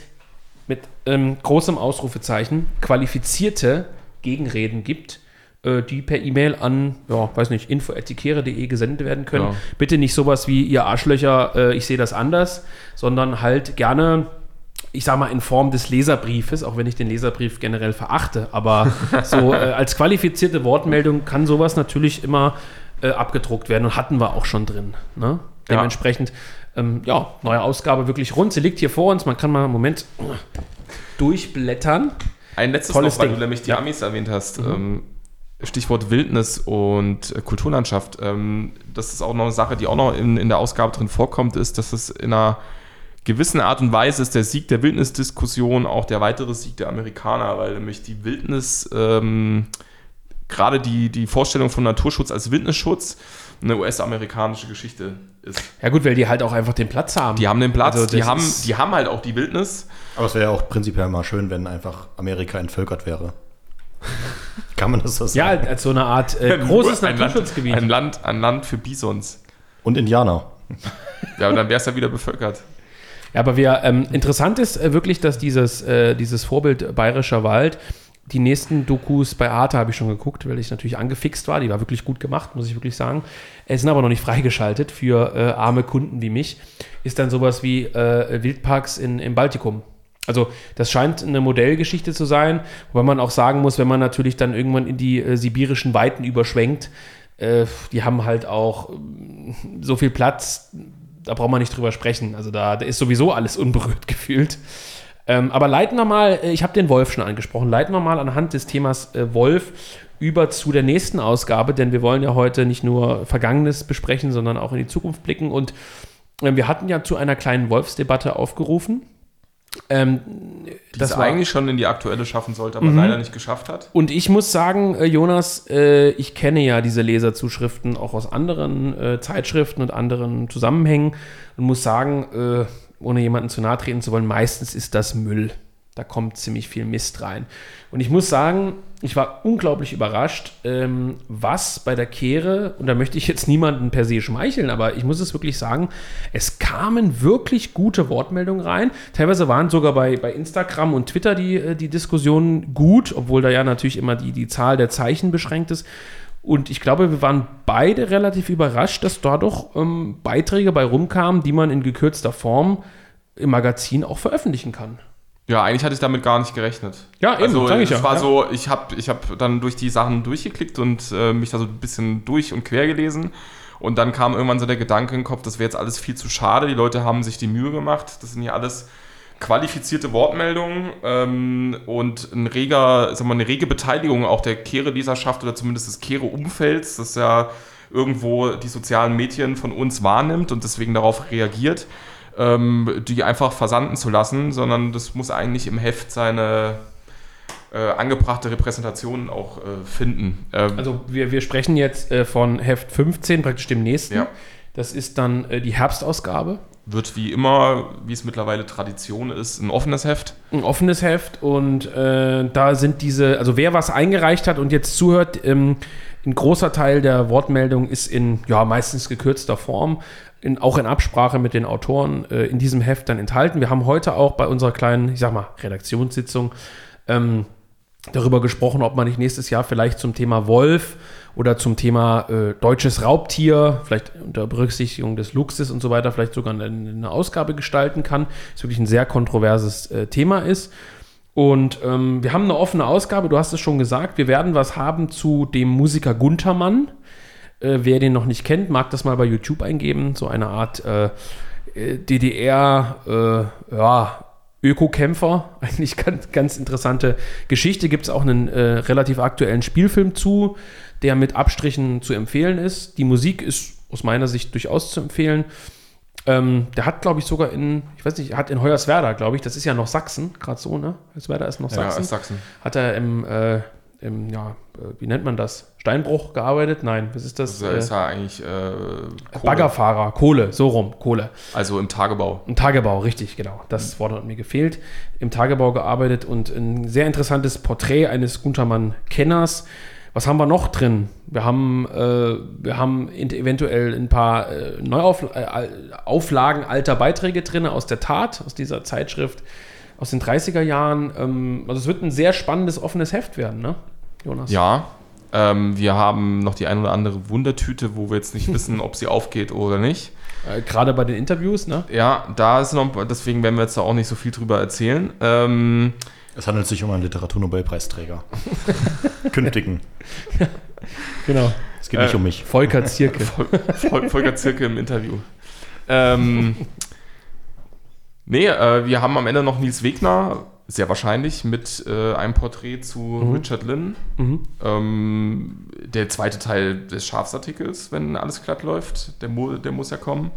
mit ähm, großem Ausrufezeichen qualifizierte Gegenreden gibt, äh, die per E-Mail an, ja, weiß nicht, info.etikere.de gesendet werden können. Ja. Bitte nicht sowas wie, ihr Arschlöcher, äh, ich sehe das anders, sondern halt gerne, ich sag mal, in Form des Leserbriefes, auch wenn ich den Leserbrief generell verachte, aber so äh, als qualifizierte Wortmeldung kann sowas natürlich immer äh, abgedruckt werden und hatten wir auch schon drin. Ne? Ja. Dementsprechend, ähm, ja, neue Ausgabe wirklich rund. Sie liegt hier vor uns, man kann mal einen Moment durchblättern. Ein letztes Tolles noch, weil Ding. du nämlich die Ja. Mhm. Amis erwähnt hast. Ähm, Stichwort Wildnis und äh, Kulturlandschaft. Ähm, das ist auch noch eine Sache, die auch noch in, in der Ausgabe drin vorkommt, ist, dass es in einer gewissen Art und Weise ist der Sieg der Wildnisdiskussion auch der weitere Sieg der Amerikaner, weil nämlich die Wildnis, ähm, gerade die, die Vorstellung von Naturschutz als Wildnisschutz, eine US-amerikanische Geschichte ist. Ja gut, weil die halt auch einfach den Platz haben. Die haben den Platz, Also die, haben, die haben halt auch die Wildnis. Aber es wäre ja auch prinzipiell mal schön, wenn einfach Amerika entvölkert wäre. Kann man das so Ja, sagen? als so eine Art äh, großes ein Naturschutzgebiet. Land, ein, Land, ein Land für Bisons. Und Indianer. Ja, und dann wäre es ja wieder bevölkert. Ja, aber wir, ähm, interessant ist äh, wirklich, dass dieses, äh, dieses Vorbild Bayerischer Wald, die nächsten Dokus bei Arte habe ich schon geguckt, weil ich natürlich angefixt war. Die war wirklich gut gemacht, muss ich wirklich sagen. Es sind aber noch nicht freigeschaltet für äh, arme Kunden wie mich. Ist dann sowas wie äh, Wildparks in, im Baltikum. Also das scheint eine Modellgeschichte zu sein, wobei man auch sagen muss, wenn man natürlich dann irgendwann in die äh, sibirischen Weiten überschwenkt, Äh, die haben halt auch ähm, so viel Platz, da braucht man nicht drüber sprechen. Also da, da ist sowieso alles unberührt gefühlt. Ähm, aber leiten wir mal, äh, ich habe den Wolf schon angesprochen, leiten wir mal anhand des Themas äh, Wolf über zu der nächsten Ausgabe, denn wir wollen ja heute nicht nur Vergangenes besprechen, sondern auch in die Zukunft blicken. Und äh, wir hatten ja zu einer kleinen Wolfsdebatte aufgerufen. Ähm, die das es eigentlich schon in die aktuelle schaffen sollte, aber mhm. leider nicht geschafft hat. Und ich muss sagen, äh, Jonas, äh, ich kenne ja diese Leserzuschriften auch aus anderen äh, Zeitschriften und anderen Zusammenhängen und muss sagen, ohne jemanden zu nahe treten zu wollen, meistens ist das Müll. Da kommt ziemlich viel Mist rein. Und ich muss sagen, ich war unglaublich überrascht, ähm, was bei der Kehre, und da möchte ich jetzt niemanden per se schmeicheln, aber ich muss es wirklich sagen, es kamen wirklich gute Wortmeldungen rein. Teilweise waren sogar bei, bei Instagram und Twitter die, äh, die Diskussionen gut, obwohl da ja natürlich immer die, die Zahl der Zeichen beschränkt ist. Und ich glaube, wir waren beide relativ überrascht, dass da doch ähm, Beiträge bei rumkamen, die man in gekürzter Form im Magazin auch veröffentlichen kann. Ja, eigentlich hatte ich damit gar nicht gerechnet. Ja, eben, also, sag ich es ja. war ja. so, ich habe ich hab dann durch die Sachen durchgeklickt und äh, mich da so ein bisschen durch und quer gelesen. Und dann kam irgendwann so der Gedanke in den Kopf, das wäre jetzt alles viel zu schade. Die Leute haben sich die Mühe gemacht. Das sind ja alles qualifizierte Wortmeldungen ähm, und ein reger, sagen wir, eine rege Beteiligung auch der Kehre-Leserschaft oder zumindest des Kehre-Umfelds, das ja irgendwo die sozialen Medien von uns wahrnimmt und deswegen darauf reagiert ähm, die einfach versanden zu lassen, sondern das muss eigentlich im Heft seine äh, angebrachte Repräsentation auch äh, finden. Ähm, also wir, wir sprechen jetzt äh, von Heft 15, praktisch dem nächsten. Ja. Das ist dann äh, die Herbstausgabe. Wird wie immer, wie es mittlerweile Tradition ist, ein offenes Heft. Ein offenes Heft und äh, da sind diese, also wer was eingereicht hat und jetzt zuhört, ähm, ein großer Teil der Wortmeldung ist in ja meistens gekürzter Form in, auch in Absprache mit den Autoren äh, in diesem Heft dann enthalten. Wir haben heute auch bei unserer kleinen, ich sag mal, Redaktionssitzung ähm, darüber gesprochen, ob man nicht nächstes Jahr vielleicht zum Thema Wolf oder zum Thema äh, deutsches Raubtier, vielleicht unter Berücksichtigung des Luchses und so weiter, vielleicht sogar eine, eine Ausgabe gestalten kann. Das wirklich ein sehr kontroverses äh, Thema ist. Und ähm, wir haben eine offene Ausgabe, du hast es schon gesagt, wir werden was haben zu dem Musiker Guntermann. Äh, wer den noch nicht kennt, mag das mal bei YouTube eingeben. So eine Art äh, DDR, äh, ja, Öko-Kämpfer. Eigentlich ganz, ganz interessante Geschichte. Gibt es auch einen äh, relativ aktuellen Spielfilm zu, der mit Abstrichen zu empfehlen ist. Die Musik ist aus meiner Sicht durchaus zu empfehlen. Ähm, der hat, glaube ich, sogar in, ich weiß nicht, hat in Hoyerswerda, glaube ich, das ist ja noch Sachsen, gerade so, ne? Hoyerswerda ist noch Sachsen. Ja, ist Sachsen. Hat er im, äh, im, ja, äh, wie nennt man das? Steinbruch gearbeitet? Nein, was ist das? Das ist ja eigentlich äh, Kohle. Baggerfahrer, Kohle, so rum, Kohle. Also im Tagebau. Im Tagebau, richtig, genau. Das Wort hat mir gefehlt. Im Tagebau gearbeitet und ein sehr interessantes Porträt eines Guntermann-Kenners. Was haben wir noch drin? Wir haben, äh, wir haben eventuell ein paar äh, Neuauflagen alter Beiträge drin aus der Tat, aus dieser Zeitschrift aus den 30er Jahren. Ähm, also es wird ein sehr spannendes, offenes Heft werden, ne, Jonas? Ja. Ähm, wir haben noch die ein oder andere Wundertüte, wo wir jetzt nicht wissen, ob sie aufgeht oder nicht. Äh, Gerade bei den Interviews, ne? Ja, da ist noch, deswegen werden wir jetzt da auch nicht so viel drüber erzählen. Ähm, es handelt sich um einen Literaturnobelpreisträger. Künftigen. Ja, genau. Es geht nicht äh, um mich. Volker Zierke. Vol Volker Zierke im Interview. Ähm, Nee, äh, wir haben am Ende noch Nils Wegner, sehr wahrscheinlich, mit äh, einem Porträt zu mhm. Richard Lynn. Mhm. Ähm, der zweite Teil des Schafsartikels, wenn alles glatt läuft, der, mu der muss ja kommen.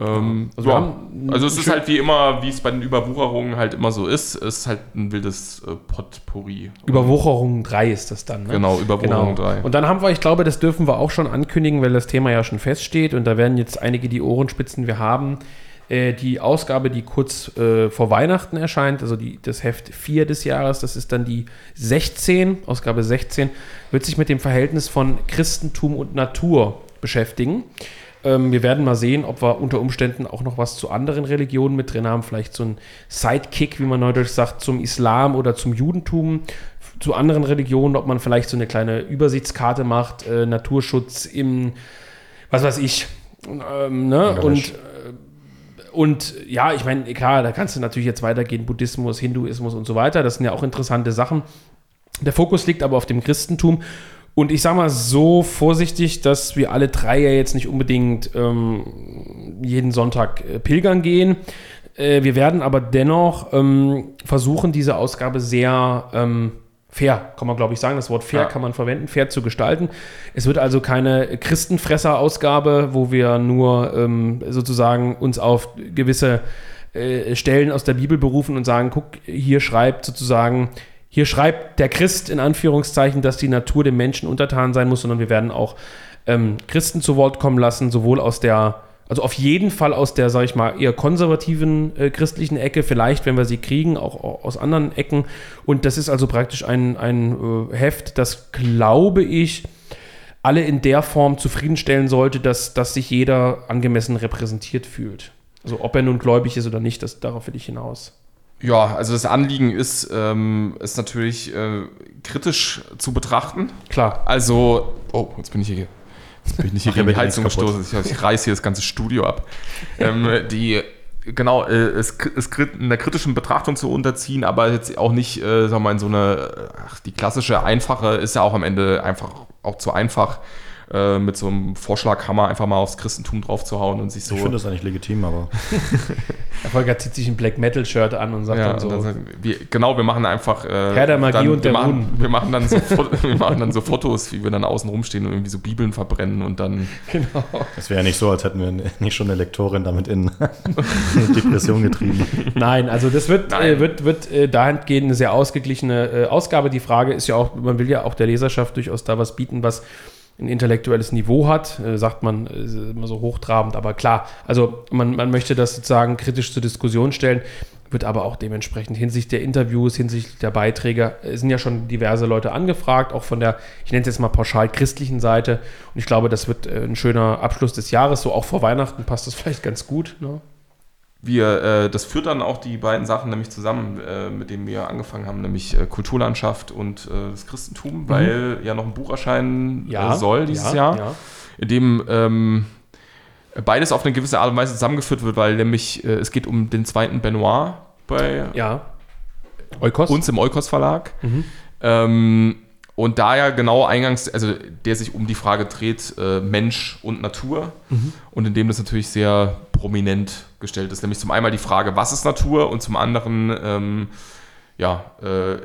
Ähm, also, ja. also es ist halt wie immer, wie es bei den Überwucherungen halt immer so ist, es ist halt ein wildes äh, Potpourri. Überwucherung 3 ist das dann, ne? Genau, Überwucherung genau. 3. Und dann haben wir, ich glaube, das dürfen wir auch schon ankündigen, weil das Thema ja schon feststeht und da werden jetzt einige die Ohrenspitzen wir haben die Ausgabe, die kurz äh, vor Weihnachten erscheint, also die, das Heft 4 des Jahres, das ist dann die 16, Ausgabe 16, wird sich mit dem Verhältnis von Christentum und Natur beschäftigen. Ähm, wir werden mal sehen, ob wir unter Umständen auch noch was zu anderen Religionen mit drin haben, vielleicht so ein Sidekick, wie man neudeutsch sagt, zum Islam oder zum Judentum, zu anderen Religionen, ob man vielleicht so eine kleine Übersichtskarte macht, äh, Naturschutz im, was weiß ich, ähm, ne? und und ja, ich meine, klar, da kannst du natürlich jetzt weitergehen, Buddhismus, Hinduismus und so weiter. Das sind ja auch interessante Sachen. Der Fokus liegt aber auf dem Christentum. Und ich sage mal so vorsichtig, dass wir alle drei ja jetzt nicht unbedingt ähm, jeden Sonntag äh, pilgern gehen. Äh, wir werden aber dennoch ähm, versuchen, diese Ausgabe sehr ähm, fair, kann man glaube ich sagen. Das Wort fair Ja. kann man verwenden, fair zu gestalten. Es wird also keine Christenfresser-Ausgabe, wo wir nur ähm, sozusagen uns auf gewisse äh, Stellen aus der Bibel berufen und sagen, guck, hier schreibt sozusagen, hier schreibt der Christ in Anführungszeichen, dass die Natur dem Menschen untertan sein muss, sondern wir werden auch ähm, Christen zu Wort kommen lassen, sowohl aus der, also auf jeden Fall aus der, sag ich mal, eher konservativen äh, christlichen Ecke, vielleicht, wenn wir sie kriegen, auch, auch aus anderen Ecken. Und das ist also praktisch ein, ein äh, Heft, das, glaube ich, alle in der Form zufriedenstellen sollte, dass, dass sich jeder angemessen repräsentiert fühlt. Also ob er nun gläubig ist oder nicht, das, darauf will ich hinaus. Ja, also das Anliegen ist, ähm, ist natürlich äh, kritisch zu betrachten. Klar. Also, oh, jetzt bin ich hier. Jetzt bin ich nicht hier Mach ja gegen die Heizung gestoßen. Ich, ich reiß hier das ganze Studio ab. ähm, die, genau, äh, es, krit- einer kritischen Betrachtung zu unterziehen, aber jetzt auch nicht, äh, sagen wir mal, in so eine, ach, die klassische einfache ist ja auch am Ende einfach auch zu einfach, äh, mit so einem Vorschlaghammer einfach mal aufs Christentum draufzuhauen und sich so. Ich finde das eigentlich legitim, aber Der Volker zieht sich ein Black Metal Shirt an und sagt Ja, dann so. dann wir, genau, wir machen einfach. Äh, Herr der Magie dann, und wir der machen, Runen. wir machen dann so Wir machen dann so Fotos, wie wir dann außen rumstehen und irgendwie so Bibeln verbrennen und dann. genau. es wäre ja nicht so, als hätten wir nicht schon eine Lektorin damit in Depression getrieben. Nein, also das wird, äh, wird, wird äh, dahingehend eine sehr ausgeglichene äh, Ausgabe. Die Frage ist ja auch, man will ja auch der Leserschaft durchaus da was bieten, was ein intellektuelles Niveau hat, äh, sagt man äh, immer so hochtrabend, aber klar, also man, man möchte das sozusagen kritisch zur Diskussion stellen, wird aber auch dementsprechend hinsichtlich der Interviews, hinsichtlich der Beiträge, es sind ja schon diverse Leute angefragt, auch von der, ich nenne es jetzt mal pauschal christlichen Seite und ich glaube, das wird äh, ein schöner Abschluss des Jahres, so auch vor Weihnachten passt das vielleicht ganz gut. Ne? Wir, äh, das führt dann auch die beiden Sachen nämlich zusammen, äh, mit denen wir angefangen haben, nämlich äh, Kulturlandschaft und äh, das Christentum, weil ja noch ein Buch erscheinen äh, soll dieses Mhm. ja, Jahr, Ja. in dem ähm, beides auf eine gewisse Art und Weise zusammengeführt wird, weil nämlich äh, es geht um den zweiten Benoit bei Ja. Eukos? uns im Eukos Verlag. Mhm. Ähm, und da ja genau eingangs, also der sich um die Frage dreht, äh, Mensch und Natur. Mhm. Und in dem das natürlich sehr prominent gestellt ist. Nämlich zum einen die Frage, was ist Natur? Und zum anderen, ähm, ja, äh,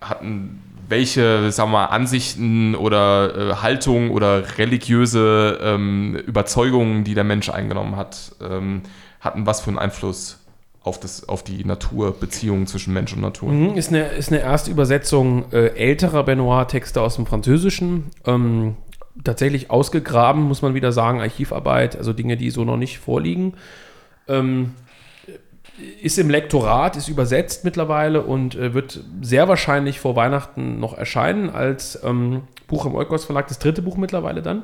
hatten welche, sagen wir mal, Ansichten oder äh, Haltung oder religiöse ähm, Überzeugungen, die der Mensch eingenommen hat, ähm, hatten was für einen Einfluss auf, das, auf die Naturbeziehungen zwischen Mensch und Natur. Mhm, ist, eine, ist eine erste Übersetzung äh, älterer Benoit-Texte aus dem Französischen. Ähm, tatsächlich ausgegraben, muss man wieder sagen, Archivarbeit, also Dinge, die so noch nicht vorliegen. Ähm, ist im Lektorat, ist übersetzt mittlerweile und äh, wird sehr wahrscheinlich vor Weihnachten noch erscheinen als ähm, Buch im Eukos Verlag, das dritte Buch mittlerweile dann.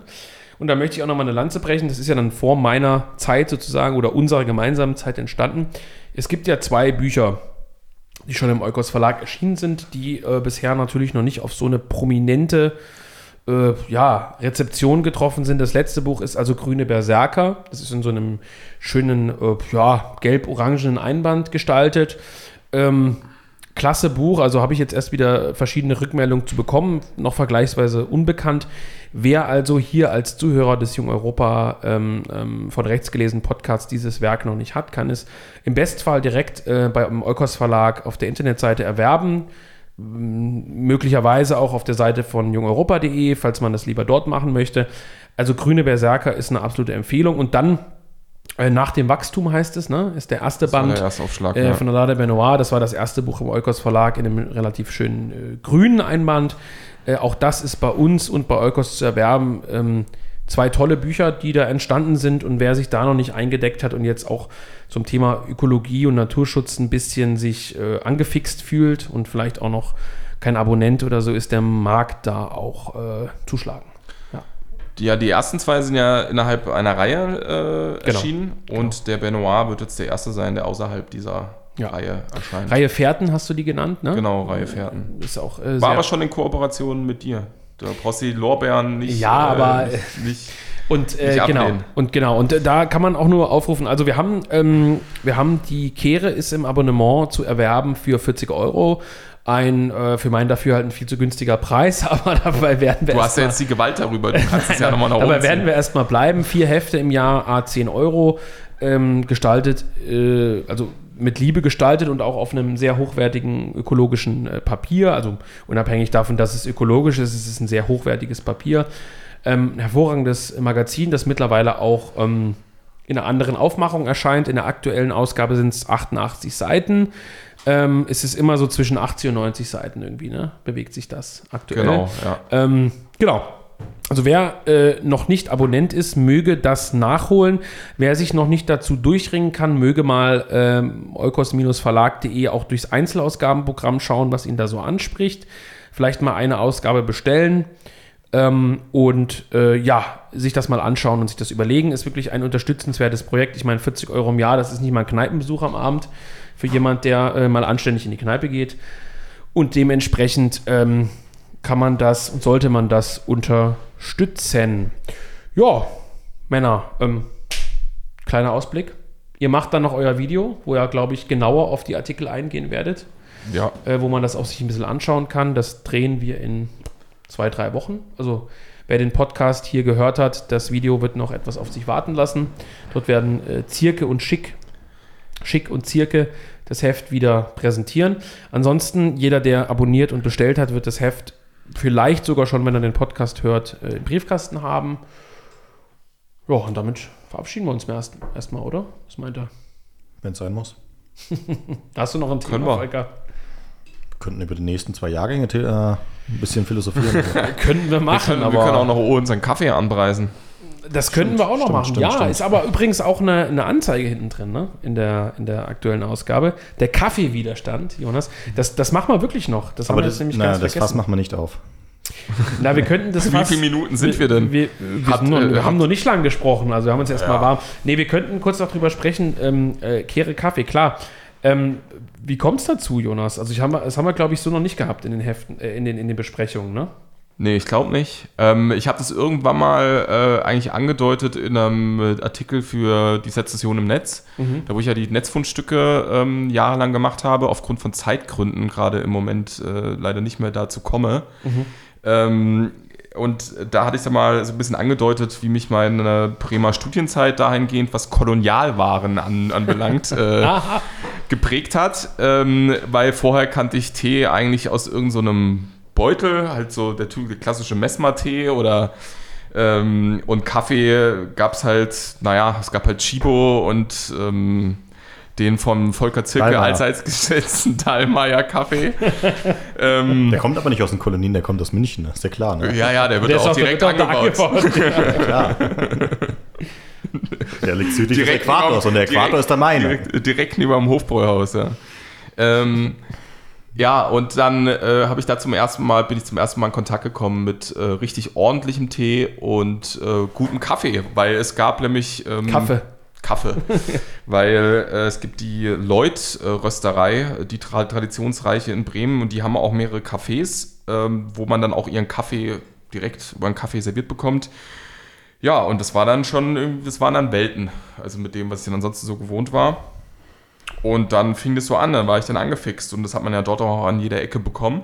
Und da möchte ich auch nochmal eine Lanze brechen. Das ist ja dann vor meiner Zeit sozusagen oder unserer gemeinsamen Zeit entstanden. Es gibt ja zwei Bücher, die schon im Eukos Verlag erschienen sind, die äh, bisher natürlich noch nicht auf so eine prominente äh, ja, Rezeption getroffen sind. Das letzte Buch ist also Grüne Berserker. Das ist in so einem schönen, äh, ja, gelb-orangenen Einband gestaltet. Ähm, klasse Buch, also habe ich jetzt erst wieder verschiedene Rückmeldungen zu bekommen, noch vergleichsweise unbekannt. Wer also hier als Zuhörer des Jung Europa ähm, ähm, von rechts gelesenen Podcasts dieses Werk noch nicht hat, kann es im Bestfall direkt äh, beim Eukos Verlag auf der Internetseite erwerben. Möglicherweise auch auf der Seite von jungeuropa.de, falls man das lieber dort machen möchte. Also Grüne Berserker ist eine absolute Empfehlung. Und dann äh, nach dem Wachstum heißt es, ne? Ist der erste Das Band der erste Aufschlag. äh, ja. von Alade Benoit. Das war das erste Buch im Eukos Verlag in einem relativ schönen äh, grünen Einband. Äh, auch das ist bei uns und bei Eukos zu erwerben. Ähm, zwei tolle Bücher, die da entstanden sind. Und wer sich da noch nicht eingedeckt hat und jetzt auch zum Thema Ökologie und Naturschutz ein bisschen sich äh, angefixt fühlt und vielleicht auch noch kein Abonnent oder so ist, der mag da auch äh, zuschlagen. Ja, die ersten zwei sind ja innerhalb einer Reihe äh, Genau. erschienen und der Benoit wird jetzt der erste sein, der außerhalb dieser Ja. Reihe erscheint. Reihe Fährten hast du die genannt, ne? Genau, Reihe Fährten. Ist auch äh, War aber schon in Kooperation mit dir. Da brauchst du die Lorbeeren nicht. Ja, aber- nicht Und äh, Nicht genau, ablehnen. und genau, und äh, da kann man auch nur aufrufen. Also wir haben, ähm, wir haben die Kehre ist im Abonnement zu erwerben für 40 Euro. Ein äh, für meinen Dafürhalten viel zu günstiger Preis, aber dabei werden wir Du hast ja jetzt die Gewalt darüber, du kannst es ja nochmal nach oben Dabei werden wir erstmal bleiben. Vier Hefte im Jahr, a 10 Euro, ähm, gestaltet, äh, also mit Liebe gestaltet und auch auf einem sehr hochwertigen ökologischen äh, Papier. Also unabhängig davon, dass es ökologisch ist, es ist ein sehr hochwertiges Papier. Ähm, ein hervorragendes Magazin, das mittlerweile auch ähm, in einer anderen Aufmachung erscheint. In der aktuellen Ausgabe sind es 88 Seiten. Ähm, es ist immer so zwischen 80 und 90 Seiten irgendwie, ne? Bewegt sich das aktuell. Genau, ja. Ähm, genau. Also wer äh, noch nicht Abonnent ist, möge das nachholen. Wer sich noch nicht dazu durchringen kann, möge mal ähm, eukos-verlag.de auch durchs Einzelausgabenprogramm schauen, was ihn da so anspricht. Vielleicht mal eine Ausgabe bestellen ähm, und äh, ja, sich das mal anschauen und sich das überlegen. Ist wirklich ein unterstützenswertes Projekt. Ich meine, 40 Euro im Jahr, das ist nicht mal ein Kneipenbesuch am Abend für jemand, der äh, mal anständig in die Kneipe geht. Und dementsprechend ähm, kann man das und sollte man das unterstützen. Ja, Männer, ähm, kleiner Ausblick. Ihr macht dann noch euer Video, wo ihr, glaube ich, genauer auf die Artikel eingehen werdet, ja. äh, wo man das auch sich ein bisschen anschauen kann. Das drehen wir in zwei, drei Wochen. Also wer den Podcast hier gehört hat, das Video wird noch etwas auf sich warten lassen. Dort werden äh, Zirke und Schick, Schick und Zirke das Heft wieder präsentieren. Ansonsten, jeder, der abonniert und bestellt hat, wird das Heft vielleicht sogar schon, wenn er den Podcast hört, äh, im Briefkasten haben. Ja, und damit verabschieden wir uns erst- erstmal, oder? Was meint er? Wenn es sein muss. Hast du noch ein Können Thema, wir. Volker? Wir könnten über die nächsten zwei Jahrgänge äh, ein bisschen philosophieren. Können wir Wir machen, können, aber wir können auch noch unseren Kaffee anpreisen. Das könnten wir auch noch stimmt, machen. stimmt, ja, stimmt. ist aber übrigens auch eine, eine Anzeige hinten drin, ne? In der, in der aktuellen Ausgabe. Der Kaffeewiderstand, Jonas. Das, das machen wir wirklich noch. Das haben Aber wir das, jetzt nämlich na, ganz das Fass vergessen. machen wir nicht auf. Na, wir könnten das Wie Fass- viele Minuten sind wir denn? Wir, wir, Hat, sind nur, äh, wir hat- haben noch nicht lang gesprochen, also wir haben uns erstmal Ja. warm. Nee, wir könnten kurz noch drüber sprechen. Ähm, äh, Kehre Kaffee, klar. Ähm, wie kommt es dazu, Jonas? Also, ich haben, das haben wir, glaube ich, so noch nicht gehabt in den Heften, äh, in, den, in den Besprechungen, ne? Nee, ich glaube nicht. Ähm, ich habe das irgendwann mal äh, eigentlich angedeutet in einem Artikel für die Sezession im Netz, da wo ich ja die Netzfundstücke ähm, jahrelang gemacht habe, aufgrund von Zeitgründen gerade im Moment äh, leider nicht mehr dazu komme. Ähm, und da hatte ich dann mal so ein bisschen angedeutet, wie mich meine Bremer Studienzeit dahingehend, was Kolonialwaren an, anbelangt, äh, geprägt hat, ähm, weil vorher kannte ich Tee eigentlich aus irgendeinem Beutel, halt so der typische klassische Messmer-Tee oder ähm, und Kaffee gab es halt, naja, es gab halt Chibo und ähm, den vom Volker Zirke allseits geschätzten Dallmayr Kaffee. ähm, Der kommt aber nicht aus den Kolonien, der kommt aus München, ist ja klar. Ne? ja, ja, der wird Der auch auch direkt direkt angebaut. Klar. der liegt südlich des Direkt Äquators neben- und der Äquator direkt- ist der meine. Direkt, direkt neben dem Hofbräuhaus, ja. Ähm, ja, und dann äh, habe ich da zum ersten Mal, bin ich zum ersten Mal in Kontakt gekommen mit äh, richtig ordentlichem Tee und äh, gutem Kaffee, weil es gab nämlich ähm, Kaffee. Kaffee, weil äh, es gibt die Lloyd-Rösterei, die tra traditionsreiche in Bremen und die haben auch mehrere Cafés, ähm, wo man dann auch ihren Kaffee direkt über einen Kaffee serviert bekommt. Ja, und das war dann schon, irgendwie- das waren dann Welten, also mit dem, was ich dann ansonsten so gewohnt war. Und dann fing das so an, dann war ich dann angefixt und das hat man ja dort auch an jeder Ecke bekommen.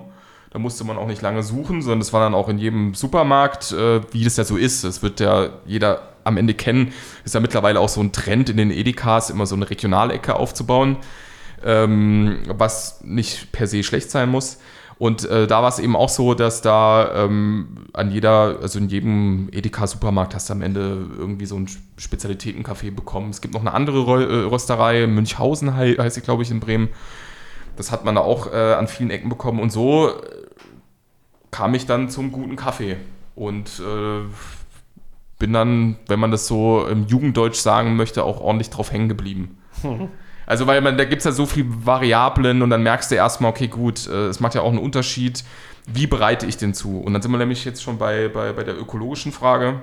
Da musste man auch nicht lange suchen, sondern das war dann auch in jedem Supermarkt, äh, wie das ja so ist. Das wird ja jeder am Ende kennen. Ist ja mittlerweile auch so ein Trend in den Edekas, immer so eine Regionalecke aufzubauen, ähm, was nicht per se schlecht sein muss. Und äh, da war es eben auch so, dass da ähm, an jeder, also in jedem Edeka-Supermarkt hast du am Ende irgendwie so einen Spezialitätencafé bekommen. Es gibt noch eine andere Rö äh, Rösterei, Münchhausen hei heißt sie, glaube ich, in Bremen. Das hat man da auch äh, an vielen Ecken bekommen. Und so äh, kam ich dann zum guten Kaffee. Und äh, bin dann, wenn man das so im Jugenddeutsch sagen möchte, auch ordentlich drauf hängen geblieben. Also, weil man, da gibt es ja so viele Variablen und dann merkst du erstmal, okay, gut, äh, es macht ja auch einen Unterschied, wie bereite ich den zu? Und dann sind wir nämlich jetzt schon bei, bei, bei der ökologischen Frage.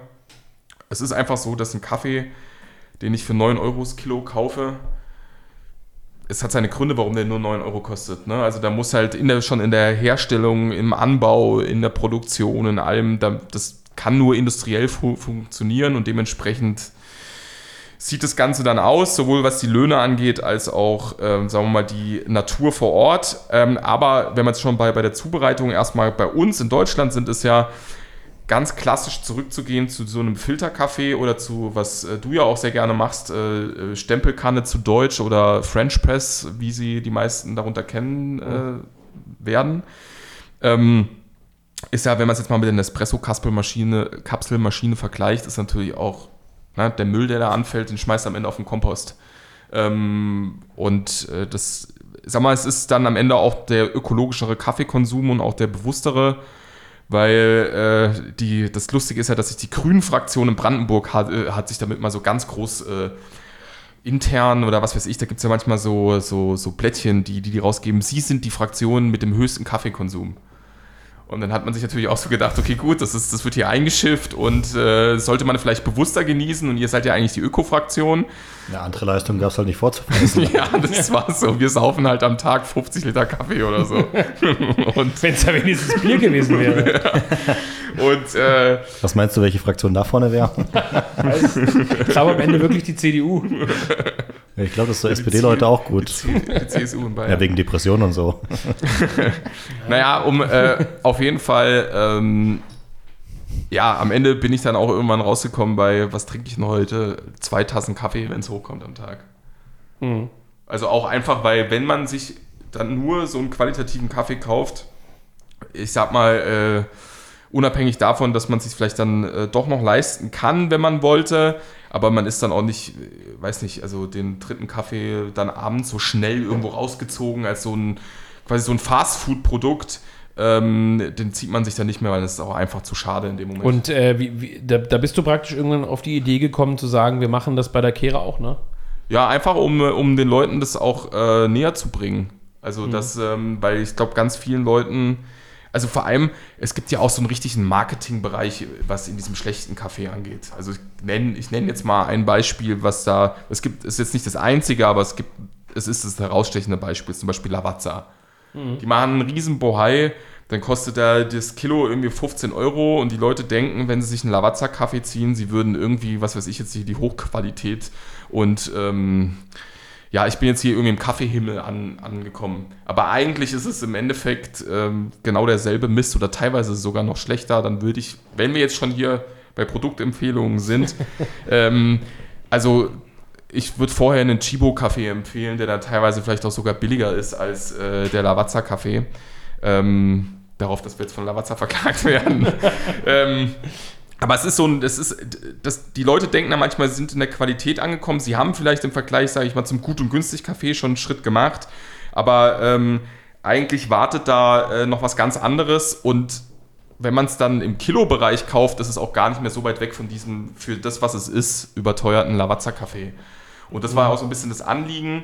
Es ist einfach so, dass ein Kaffee, den ich für 9 Euro das Kilo kaufe, es hat seine Gründe, warum der nur 9 Euro kostet. Ne? Also da muss halt in der, schon in der Herstellung, im Anbau, in der Produktion, in allem, da, das kann nur industriell fu funktionieren und dementsprechend sieht das Ganze dann aus, sowohl was die Löhne angeht, als auch, ähm, sagen wir mal, die Natur vor Ort. Ähm, aber wenn man es schon bei, bei der Zubereitung erstmal bei uns in Deutschland sind, ist ja ganz klassisch zurückzugehen zu so einem Filterkaffee oder zu, was äh, du ja auch sehr gerne machst, äh, äh, Stempelkanne zu Deutsch oder French Press, wie sie die meisten darunter kennen äh, werden. Ähm, ist ja, wenn man es jetzt mal mit der Nespresso-Kapselmaschine Kapselmaschine vergleicht, ist natürlich auch ne, der Müll, der da anfällt, den schmeißt am Ende auf den Kompost. Ähm, und äh, das, sag mal, es ist dann am Ende auch der ökologischere Kaffeekonsum und auch der bewusstere, weil äh, die, das Lustige ist ja, dass sich die Grünen-Fraktion in Brandenburg hat, äh, hat sich damit mal so ganz groß äh, intern oder was weiß ich, da gibt es ja manchmal so, so, so Plättchen, die, die die rausgeben. Sie sind die Fraktion mit dem höchsten Kaffeekonsum. Und dann hat man sich natürlich auch so gedacht, okay, gut, das, ist, das wird hier eingeschifft und äh, sollte man vielleicht bewusster genießen und ihr seid ja eigentlich die Öko-Fraktion. Eine andere Leistung gab es halt nicht vorzuweisen. ja, das war so. Wir saufen halt am Tag 50 Liter Kaffee oder so. Wenn es ja wenigstens Bier gewesen wäre. Und äh, Was meinst du, welche Fraktion da vorne wäre? ich glaube am Ende wirklich die CDU. Ich glaube, das ist so SPD-Leute auch gut. die CSU in Bayern. Ja, wegen Depressionen und so. Naja, um äh, auf jeden Fall, ähm, ja, am Ende bin ich dann auch irgendwann rausgekommen bei, was trinke ich denn heute? Zwei Tassen Kaffee, wenn es hochkommt am Tag. Mhm. Also auch einfach, weil wenn man sich dann nur so einen qualitativen Kaffee kauft, ich sag mal, äh, unabhängig davon, dass man sich vielleicht dann äh, doch noch leisten kann, wenn man wollte, aber man ist dann auch nicht, äh, weiß nicht, also den dritten Kaffee dann abends so schnell irgendwo rausgezogen als so ein quasi so ein Fastfood-Produkt. Ähm, den zieht man sich dann nicht mehr, weil das ist auch einfach zu schade in dem Moment. Und äh, wie, wie, da, da bist du praktisch irgendwann auf die Idee gekommen zu sagen, wir machen das bei der Kehre auch, ne? Ja, einfach um, äh, um den Leuten das auch äh, näher zu bringen. Also das, ähm, weil ich glaube, ganz vielen Leuten, also vor allem, es gibt ja auch so einen richtigen Marketingbereich, was in diesem schlechten Kaffee angeht. Also ich nenne ich nenn jetzt mal ein Beispiel, was da, es gibt, ist jetzt nicht das einzige, aber es gibt, es ist das herausstechende Beispiel, zum Beispiel Lavazza. Die machen einen riesen Bohai, dann kostet da das Kilo irgendwie 15 Euro und die Leute denken, wenn sie sich einen Lavazza-Kaffee ziehen, sie würden irgendwie, was weiß ich jetzt, die Hochqualität und ähm, ja, ich bin jetzt hier irgendwie im Kaffeehimmel an, angekommen. Aber eigentlich ist es im Endeffekt ähm, genau derselbe Mist oder teilweise sogar noch schlechter. Dann würde ich, wenn wir jetzt schon hier bei Produktempfehlungen sind, ähm, also ich würde vorher einen Chibo-Kaffee empfehlen, der dann teilweise vielleicht auch sogar billiger ist als äh, der Lavazza-Kaffee. Ähm, darauf, dass wir jetzt von Lavazza verklagt werden. ähm, aber es ist so ein, es ist, das, die Leute denken da manchmal, sie sind in der Qualität angekommen. Sie haben vielleicht im Vergleich, sage ich mal, zum Gut- und Günstig-Kaffee schon einen Schritt gemacht. Aber ähm, eigentlich wartet da äh, noch was ganz anderes. Und wenn man es dann im Kilobereich kauft, ist es auch gar nicht mehr so weit weg von diesem, für das, was es ist, überteuerten Lavazza-Kaffee. Und das war auch so ein bisschen das Anliegen.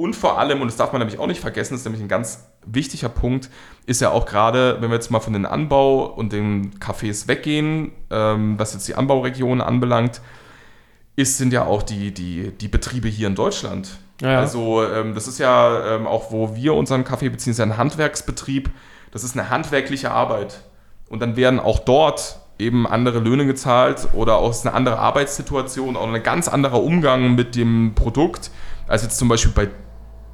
Und vor allem, und das darf man nämlich auch nicht vergessen, das ist nämlich ein ganz wichtiger Punkt, ist ja auch gerade, wenn wir jetzt mal von den Anbau- und den Cafés weggehen, ähm, was jetzt die Anbauregionen anbelangt, ist, sind ja auch die, die, die Betriebe hier in Deutschland. Ja. Also ähm, das ist ja ähm, auch, wo wir unseren Kaffee beziehen, ist ja ein Handwerksbetrieb. Das ist eine handwerkliche Arbeit. Und dann werden auch dort eben andere Löhne gezahlt oder auch eine andere Arbeitssituation, auch ein ganz anderer Umgang mit dem Produkt, als jetzt zum Beispiel bei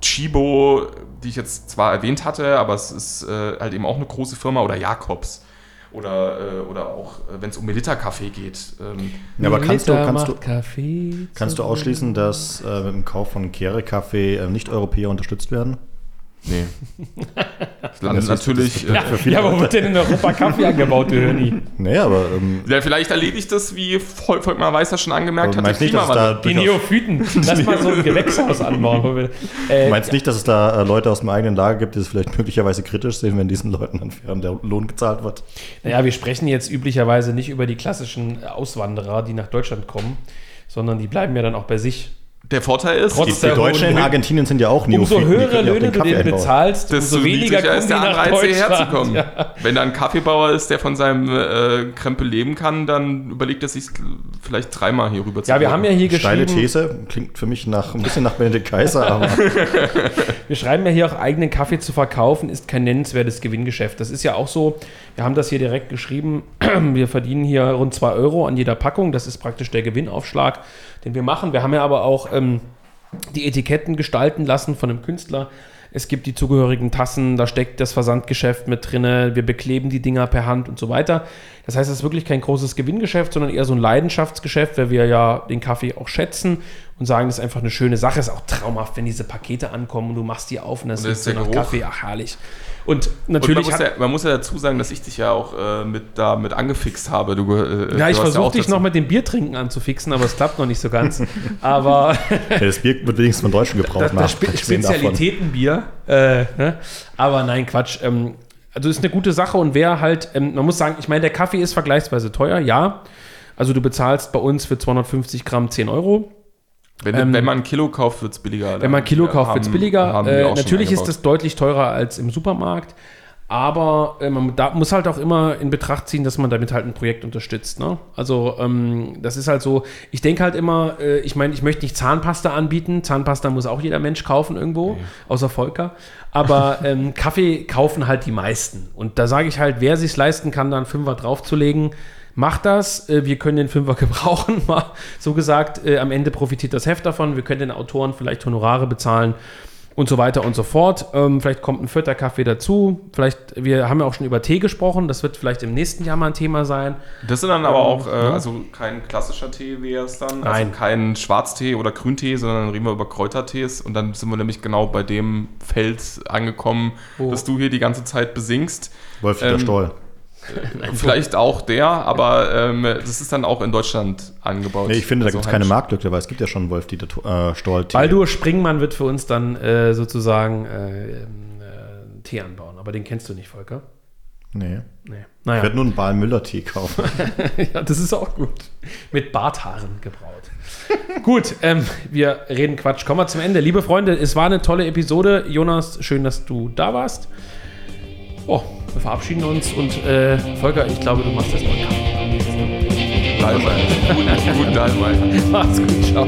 Chibo, die ich jetzt zwar erwähnt hatte, aber es ist äh, halt eben auch eine große Firma oder Jakobs. Oder, äh, oder auch, äh, wenn es um Melita-Kaffee geht. Ähm, Ja, aber kannst du, kannst du, kannst du ausschließen, dass äh, mit dem Kauf von Kehre-Kaffee äh, Nicht-Europäer unterstützt werden? Nee. Dann Das ist- natürlich. Ja, Äh, ja, wo wird denn in Europa Kaffee angebaut, du Hörni? Nee, aber ähm, ja, vielleicht erledigt das, wie Vol Volkmar Weißer schon angemerkt du hat, meinst nicht, dass es da Die Neophyten. Lass mal so ein Gewächshaus anbauen. Wo wir, äh, du meinst nicht, dass es da äh, Leute aus dem eigenen Lager gibt, die es vielleicht möglicherweise kritisch sehen, wenn diesen Leuten ein fairer Lohn gezahlt wird? Naja, wir sprechen jetzt üblicherweise nicht über die klassischen Auswanderer, die nach Deutschland kommen, sondern die bleiben ja dann auch bei sich. Der Vorteil ist, Trotz Die, die der Deutschen in Argentinien sind ja auch Umso Neophyten, die höhere Löhne den du denen bezahlst, desto umso weniger kommen ist der Anreiz, hierher zu kommen. Ja. Wenn da ein Kaffeebauer ist, der von seinem äh, Krempel leben kann, dann überlegt er sich vielleicht dreimal hier rüber zu ja, wir haben ja hier Steile geschrieben, These, klingt für mich nach, ein bisschen nach Benedikt Kaiser, aber wir schreiben ja hier auch eigenen Kaffee zu verkaufen, ist kein nennenswertes Gewinngeschäft. Das ist ja auch so, wir haben das hier direkt geschrieben, wir verdienen hier rund 2 Euro an jeder Packung, das ist praktisch der Gewinnaufschlag, den wir machen. Wir haben ja aber auch ähm, die Etiketten gestalten lassen von einem Künstler. Es gibt die zugehörigen Tassen, da steckt das Versandgeschäft mit drinne, wir bekleben die Dinger per Hand und so weiter. Das heißt, es ist wirklich kein großes Gewinngeschäft, sondern eher so ein Leidenschaftsgeschäft, weil wir ja den Kaffee auch schätzen und sagen, das ist einfach eine schöne Sache. Ist auch traumhaft, wenn diese Pakete ankommen und du machst die auf und das Und das so ist der nach. Kaffee. Ach, herrlich. Und Und man natürlich muss, ja, man muss ja dazu sagen, dass ich dich ja auch äh, mit, da mit angefixt habe. Du, äh, ja, ich versuche auch dich dazu- noch mit dem Biertrinken anzufixen, aber es klappt noch nicht so ganz. Aber das Bier wird wenigstens von Deutschen gebraut. das, das Spe. Spezialitätenbier. Äh, ne? Aber nein, Quatsch. Ähm, also ist eine gute Sache und wer halt, ähm, man muss sagen, ich meine, der Kaffee ist vergleichsweise teuer, ja. Also du bezahlst bei uns für 250 Gramm 10 Euro. Wenn, ähm, wenn man ein Kilo kauft, wird es billiger. Wenn man ein Kilo kauft, wird es billiger. Äh, natürlich ist das deutlich teurer als im Supermarkt. Aber äh, man da muss halt auch immer in Betracht ziehen, dass man damit halt ein Projekt unterstützt. Ne? Also ähm, das ist halt so, ich denke halt immer, äh, ich meine, ich möchte nicht Zahnpasta anbieten. Zahnpasta muss auch jeder Mensch kaufen irgendwo, außer Volker. Aber ähm, Kaffee kaufen halt die meisten. Und da sage ich halt, wer sich leisten kann, da einen Fünfer draufzulegen, macht das. Äh, wir können den Fünfer gebrauchen, mal so gesagt. Äh, am Ende profitiert das Heft davon. Wir können den Autoren vielleicht Honorare bezahlen und so weiter und so fort. Ähm, vielleicht kommt ein vierter Kaffee dazu. Vielleicht, wir haben ja auch schon über Tee gesprochen. Das wird vielleicht im nächsten Jahr mal ein Thema sein. Das sind dann aber auch, äh, ja. also kein klassischer Tee wäre es dann. Nein. Also kein Schwarztee oder Grüntee, sondern reden wir über Kräutertees. Und dann sind wir nämlich genau bei dem Feld angekommen, Wo- das du hier die ganze Zeit besingst. Wolf Dieter Ähm, Stoll. Vielleicht auch der, aber ähm, das ist dann auch in Deutschland angebaut. Nee, ich finde, da Also gibt es keine heimisch. Marktlücke, weil es gibt ja schon Wolf Dieter äh, Stoll. Tee. Baldur Springmann wird für uns dann äh, sozusagen äh, ähm, äh, Tee anbauen. Aber den kennst du nicht, Volker. Nee. Nee. Ich Naja, werde nur einen Bal-Müller-Tee kaufen. ja, das ist auch gut. Mit Barthaaren gebraut. gut, ähm, wir reden Quatsch. Kommen wir zum Ende. Liebe Freunde, es war eine tolle Episode. Jonas, schön, dass du da warst. Oh, wir verabschieden uns und äh, Volker, ich glaube, du machst das mal. Guten, Dalwein. Mach's gut, ciao.